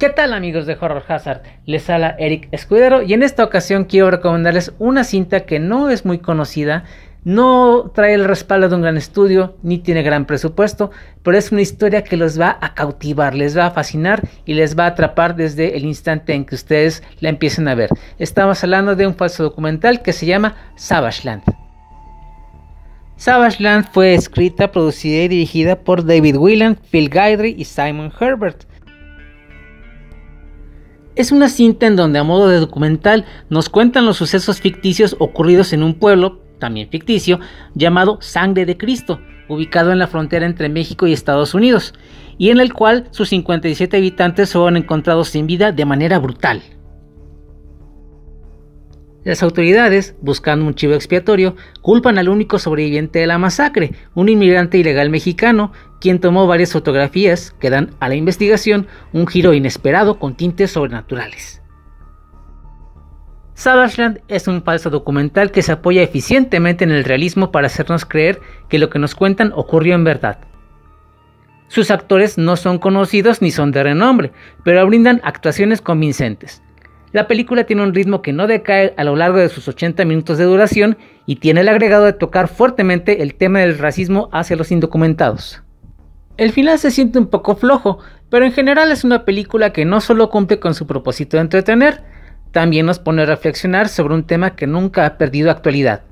¿Qué tal amigos de Horror Hazard? Les habla Eric Escudero y en esta ocasión quiero recomendarles una cinta que no es muy conocida, no trae el respaldo de un gran estudio, ni tiene gran presupuesto, pero es una historia que los va a cautivar, les va a fascinar y les va a atrapar desde el instante en que ustedes la empiecen a ver. Estamos hablando de un falso documental que se llama Savage Land. Savage Land fue escrita, producida y dirigida por David Whelan, Phil Guidry y Simon Herbert. Es una cinta en donde a modo de documental nos cuentan los sucesos ficticios ocurridos en un pueblo, también ficticio, llamado Sangre de Cristo, ubicado en la frontera entre México y Estados Unidos, y en el cual sus 57 habitantes fueron encontrados sin vida de manera brutal. Las autoridades, buscando un chivo expiatorio, culpan al único sobreviviente de la masacre, un inmigrante ilegal mexicano, quien tomó varias fotografías que dan a la investigación un giro inesperado con tintes sobrenaturales. Savage es un falso documental que se apoya eficientemente en el realismo para hacernos creer que lo que nos cuentan ocurrió en verdad. Sus actores no son conocidos ni son de renombre, pero brindan actuaciones convincentes. La película tiene un ritmo que no decae a lo largo de sus 80 minutos de duración y tiene el agregado de tocar fuertemente el tema del racismo hacia los indocumentados. El final se siente un poco flojo, pero en general es una película que no solo cumple con su propósito de entretener, también nos pone a reflexionar sobre un tema que nunca ha perdido actualidad.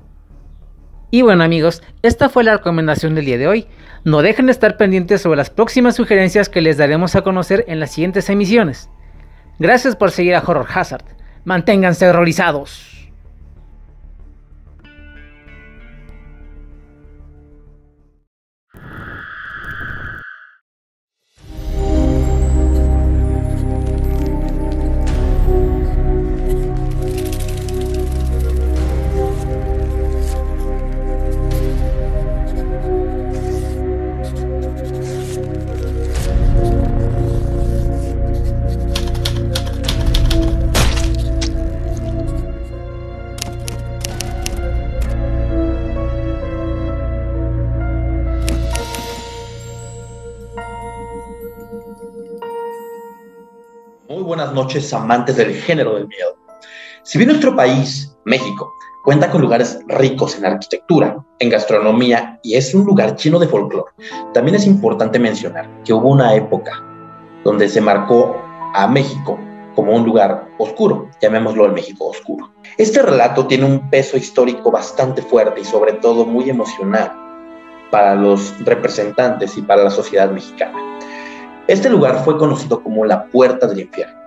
Y bueno amigos, esta fue la recomendación del día de hoy. No dejen de estar pendientes sobre las próximas sugerencias que les daremos a conocer en las siguientes emisiones. Gracias por seguir a Horror Hazard. Manténganse horrorizados. Noches, amantes del género del miedo. Si bien nuestro país, México, cuenta con lugares ricos en arquitectura, en gastronomía y es un lugar lleno de folclore, también es importante mencionar que hubo una época donde se marcó a México como un lugar oscuro, llamémoslo el México oscuro. Este relato tiene un peso histórico bastante fuerte y sobre todo muy emocional para los representantes y para la sociedad mexicana. Este lugar fue conocido como la Puerta del Infierno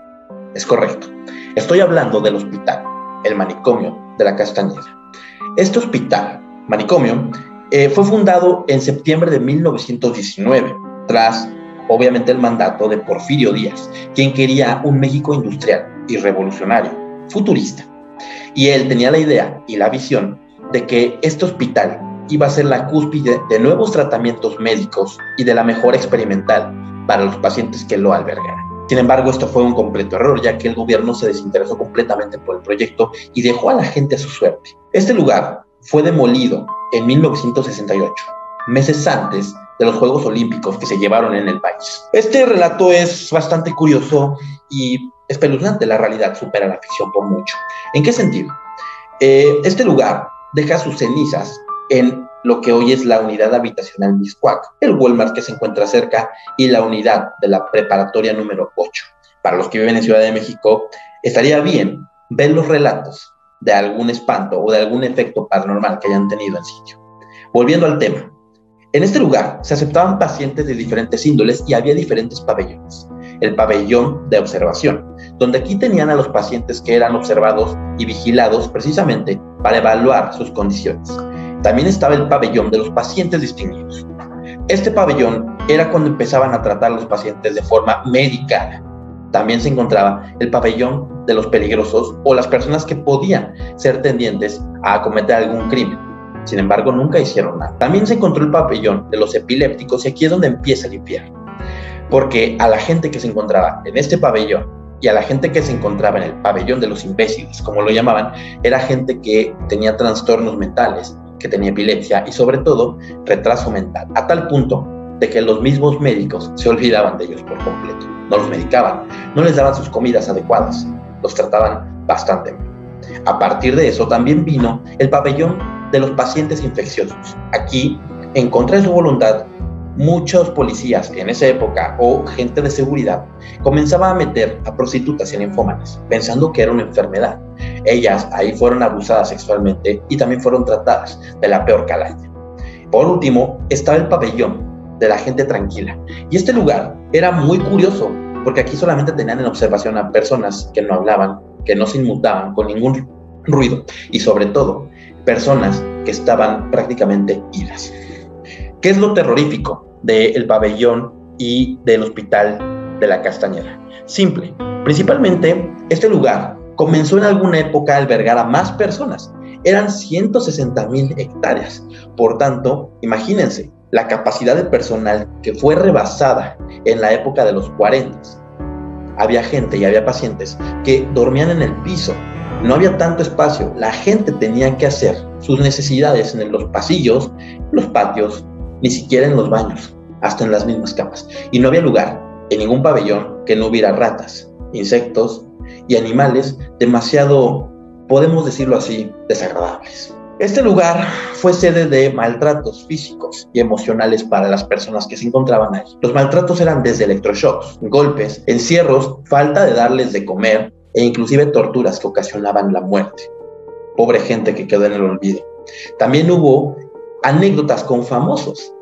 es correcto. Estoy hablando del hospital, el manicomio de la Castañeda. Este hospital, manicomio, eh, fue fundado en septiembre de 1919, tras, obviamente, el mandato de Porfirio Díaz, quien quería un México industrial y revolucionario, futurista. Y él tenía la idea y la visión de que este hospital iba a ser la cúspide de nuevos tratamientos médicos y de la mejora experimental para los pacientes que lo albergaran. Sin embargo, esto fue un completo error, ya que el gobierno se desinteresó completamente por el proyecto y dejó a la gente a su suerte. Este lugar fue demolido en 1968, meses antes de los Juegos Olímpicos que se llevaron en el país. Este relato es bastante curioso y espeluznante. La realidad supera la ficción por mucho. ¿En qué sentido? Eh, este lugar deja sus cenizas en lo que hoy es la unidad habitacional Miscuac, el Walmart que se encuentra cerca y la unidad de la preparatoria número 8. Para los que viven en Ciudad de México, estaría bien ver los relatos de algún espanto o de algún efecto paranormal que hayan tenido en sitio. Volviendo al tema, en este lugar se aceptaban pacientes de diferentes índoles y había diferentes pabellones. El pabellón de observación, donde aquí tenían a los pacientes que eran observados y vigilados precisamente para evaluar sus condiciones. También estaba el pabellón de los pacientes distinguidos. Este pabellón era cuando empezaban a tratar a los pacientes de forma médica. También se encontraba el pabellón de los peligrosos o las personas que podían ser tendientes a cometer algún crimen. Sin embargo, nunca hicieron nada. También se encontró el pabellón de los epilépticos y aquí es donde empieza el infierno. Porque a la gente que se encontraba en este pabellón y a la gente que se encontraba en el pabellón de los imbéciles, como lo llamaban, era gente que tenía trastornos mentales, que tenía epilepsia y sobre todo retraso mental, a tal punto de que los mismos médicos se olvidaban de ellos por completo. No los medicaban, no les daban sus comidas adecuadas, los trataban bastante mal. A partir de eso también vino el pabellón de los pacientes infecciosos. Aquí, en contra de su voluntad, muchos policías en esa época o gente de seguridad comenzaban a meter a prostitutas y ninfómanas, pensando que era una enfermedad. Ellas ahí fueron abusadas sexualmente y también fueron tratadas de la peor calaña. Por último, estaba el pabellón de la gente tranquila. Y este lugar era muy curioso, porque aquí solamente tenían en observación a personas que no hablaban, que no se inmutaban con ningún ruido y sobre todo personas que estaban prácticamente idas. ¿Qué es lo terrorífico del pabellón y del hospital de la Castañeda? Simple. Principalmente, este lugar comenzó en alguna época a albergar a más personas. Eran 160 mil hectáreas. Por tanto, imagínense la capacidad de personal que fue rebasada en la época de los 40. Había gente y había pacientes que dormían en el piso. No había tanto espacio. La gente tenía que hacer sus necesidades en los pasillos, los patios, ni siquiera en los baños, hasta en las mismas camas. Y no había lugar en ningún pabellón que no hubiera ratas, insectos y animales demasiado, podemos decirlo así, desagradables. Este lugar fue sede de maltratos físicos y emocionales para las personas que se encontraban ahí. Los maltratos eran desde electroshocks, golpes, encierros, falta de darles de comer e inclusive torturas que ocasionaban la muerte. Pobre gente que quedó en el olvido. También hubo anécdotas con famosos.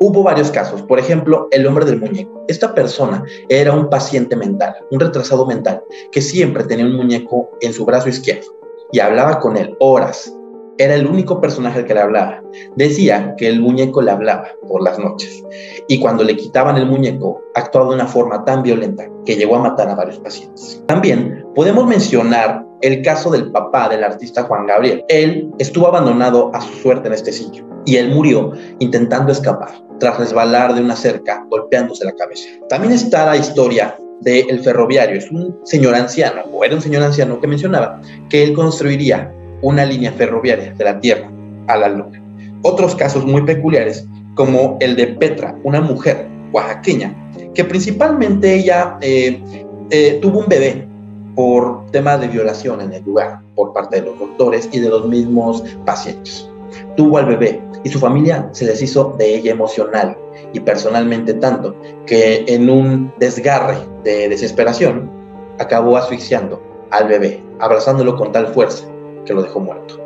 Hubo varios casos, por ejemplo, el hombre del muñeco. Esta persona era un paciente mental, un retrasado mental, que siempre tenía un muñeco en su brazo izquierdo y hablaba con él horas. Era el único personaje que le hablaba. Decía que el muñeco le hablaba por las noches y cuando le quitaban el muñeco actuaba de una forma tan violenta que llegó a matar a varios pacientes. También podemos mencionar el caso del papá del artista Juan Gabriel. Él estuvo abandonado a su suerte en este sitio y él murió intentando escapar tras resbalar de una cerca golpeándose la cabeza. También está la historia del ferroviario. Es un señor anciano, o era un señor anciano que mencionaba que él construiría una línea ferroviaria de la Tierra a la Luna. Otros casos muy peculiares, como el de Petra, una mujer oaxaqueña, que principalmente ella eh, eh, tuvo un bebé por temas de violación en el lugar por parte de los doctores y de los mismos pacientes. Tuvo al bebé y su familia se deshizo de ella emocional y personalmente tanto que en un desgarre de desesperación acabó asfixiando al bebé, abrazándolo con tal fuerza que lo dejó muerto.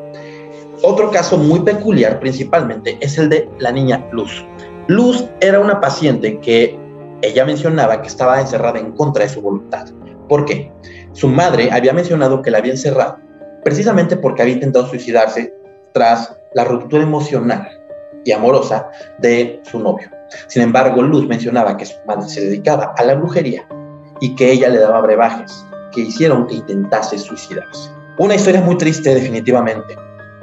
Otro caso muy peculiar principalmente es el de la niña Luz. Luz era una paciente que ella mencionaba que estaba encerrada en contra de su voluntad. ¿Por qué? Su madre había mencionado que la había encerrado precisamente porque había intentado suicidarse tras la ruptura emocional y amorosa de su novio. Sin embargo, Luz mencionaba que su madre se dedicaba a la brujería y que ella le daba brebajes que hicieron que intentase suicidarse. Una historia muy triste definitivamente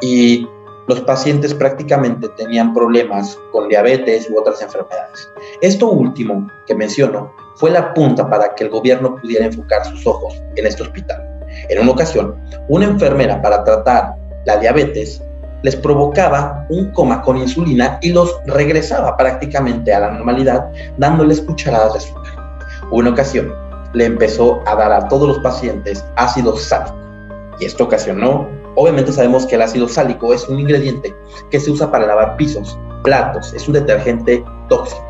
y los pacientes prácticamente tenían problemas con diabetes u otras enfermedades. Esto último que menciono fue la punta para que el gobierno pudiera enfocar sus ojos en este hospital. En una ocasión, una enfermera para tratar la diabetes les provocaba un coma con insulina y los regresaba prácticamente a la normalidad dándoles cucharadas de azúcar. Una ocasión le empezó a dar a todos los pacientes ácido sálico y esto ocasionó, obviamente sabemos que el ácido sálico es un ingrediente que se usa para lavar pisos, platos, es un detergente tóxico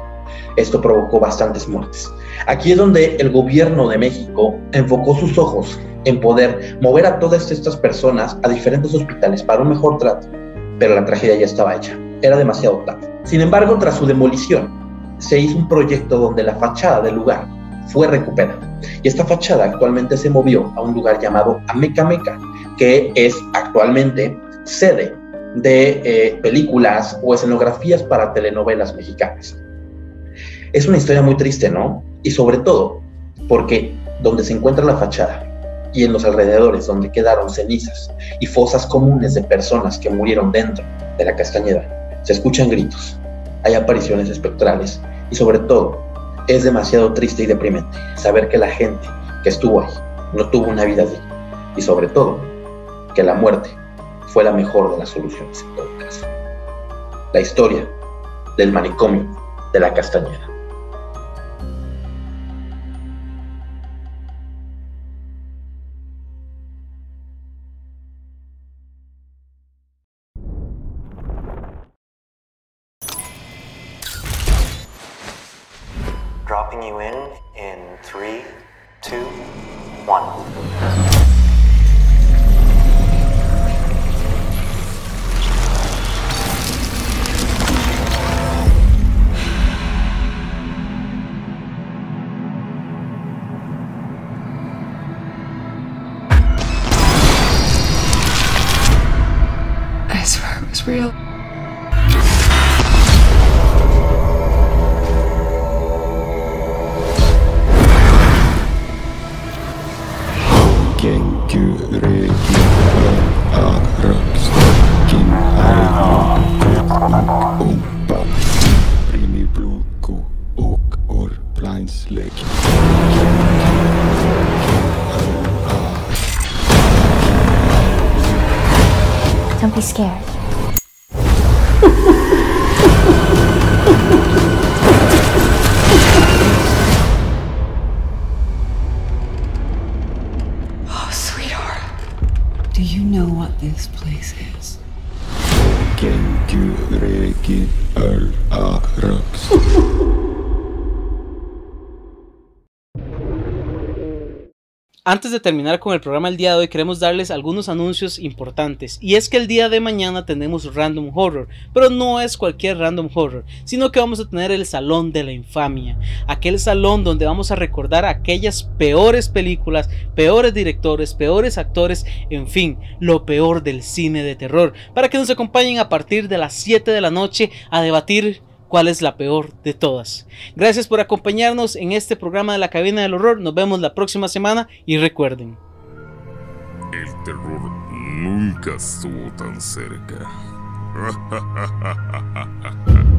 Esto provocó bastantes muertes. Aquí es donde el gobierno de México enfocó sus ojos en poder mover a todas estas personas a diferentes hospitales para un mejor trato, pero la tragedia ya estaba hecha, era demasiado tarde. Sin embargo, tras su demolición, se hizo un proyecto donde la fachada del lugar fue recuperada. Y esta fachada actualmente se movió a un lugar llamado Ameca Meca, que es actualmente sede de eh, películas o escenografías para telenovelas mexicanas. Es una historia muy triste, ¿no? Y sobre todo porque donde se encuentra la fachada y en los alrededores donde quedaron cenizas y fosas comunes de personas que murieron dentro de la Castañeda, se escuchan gritos, hay apariciones espectrales y sobre todo es demasiado triste y deprimente saber que la gente que estuvo ahí no tuvo una vida digna y sobre todo que la muerte fue la mejor de las soluciones en todo caso. La historia del manicomio de la Castañeda. Antes de terminar con el programa el día de hoy queremos darles algunos anuncios importantes. Y es que el día de mañana tenemos Random Horror, pero no es cualquier Random Horror, sino que vamos a tener el Salón de la Infamia, aquel salón donde vamos a recordar aquellas peores películas, peores directores, peores actores, en fin, lo peor del cine de terror, para que nos acompañen a partir de las 7 de la noche a debatir cuál es la peor de todas. Gracias por acompañarnos en este programa de la cabina del horror. Nos vemos la próxima semana y recuerden. El terror nunca estuvo tan cerca.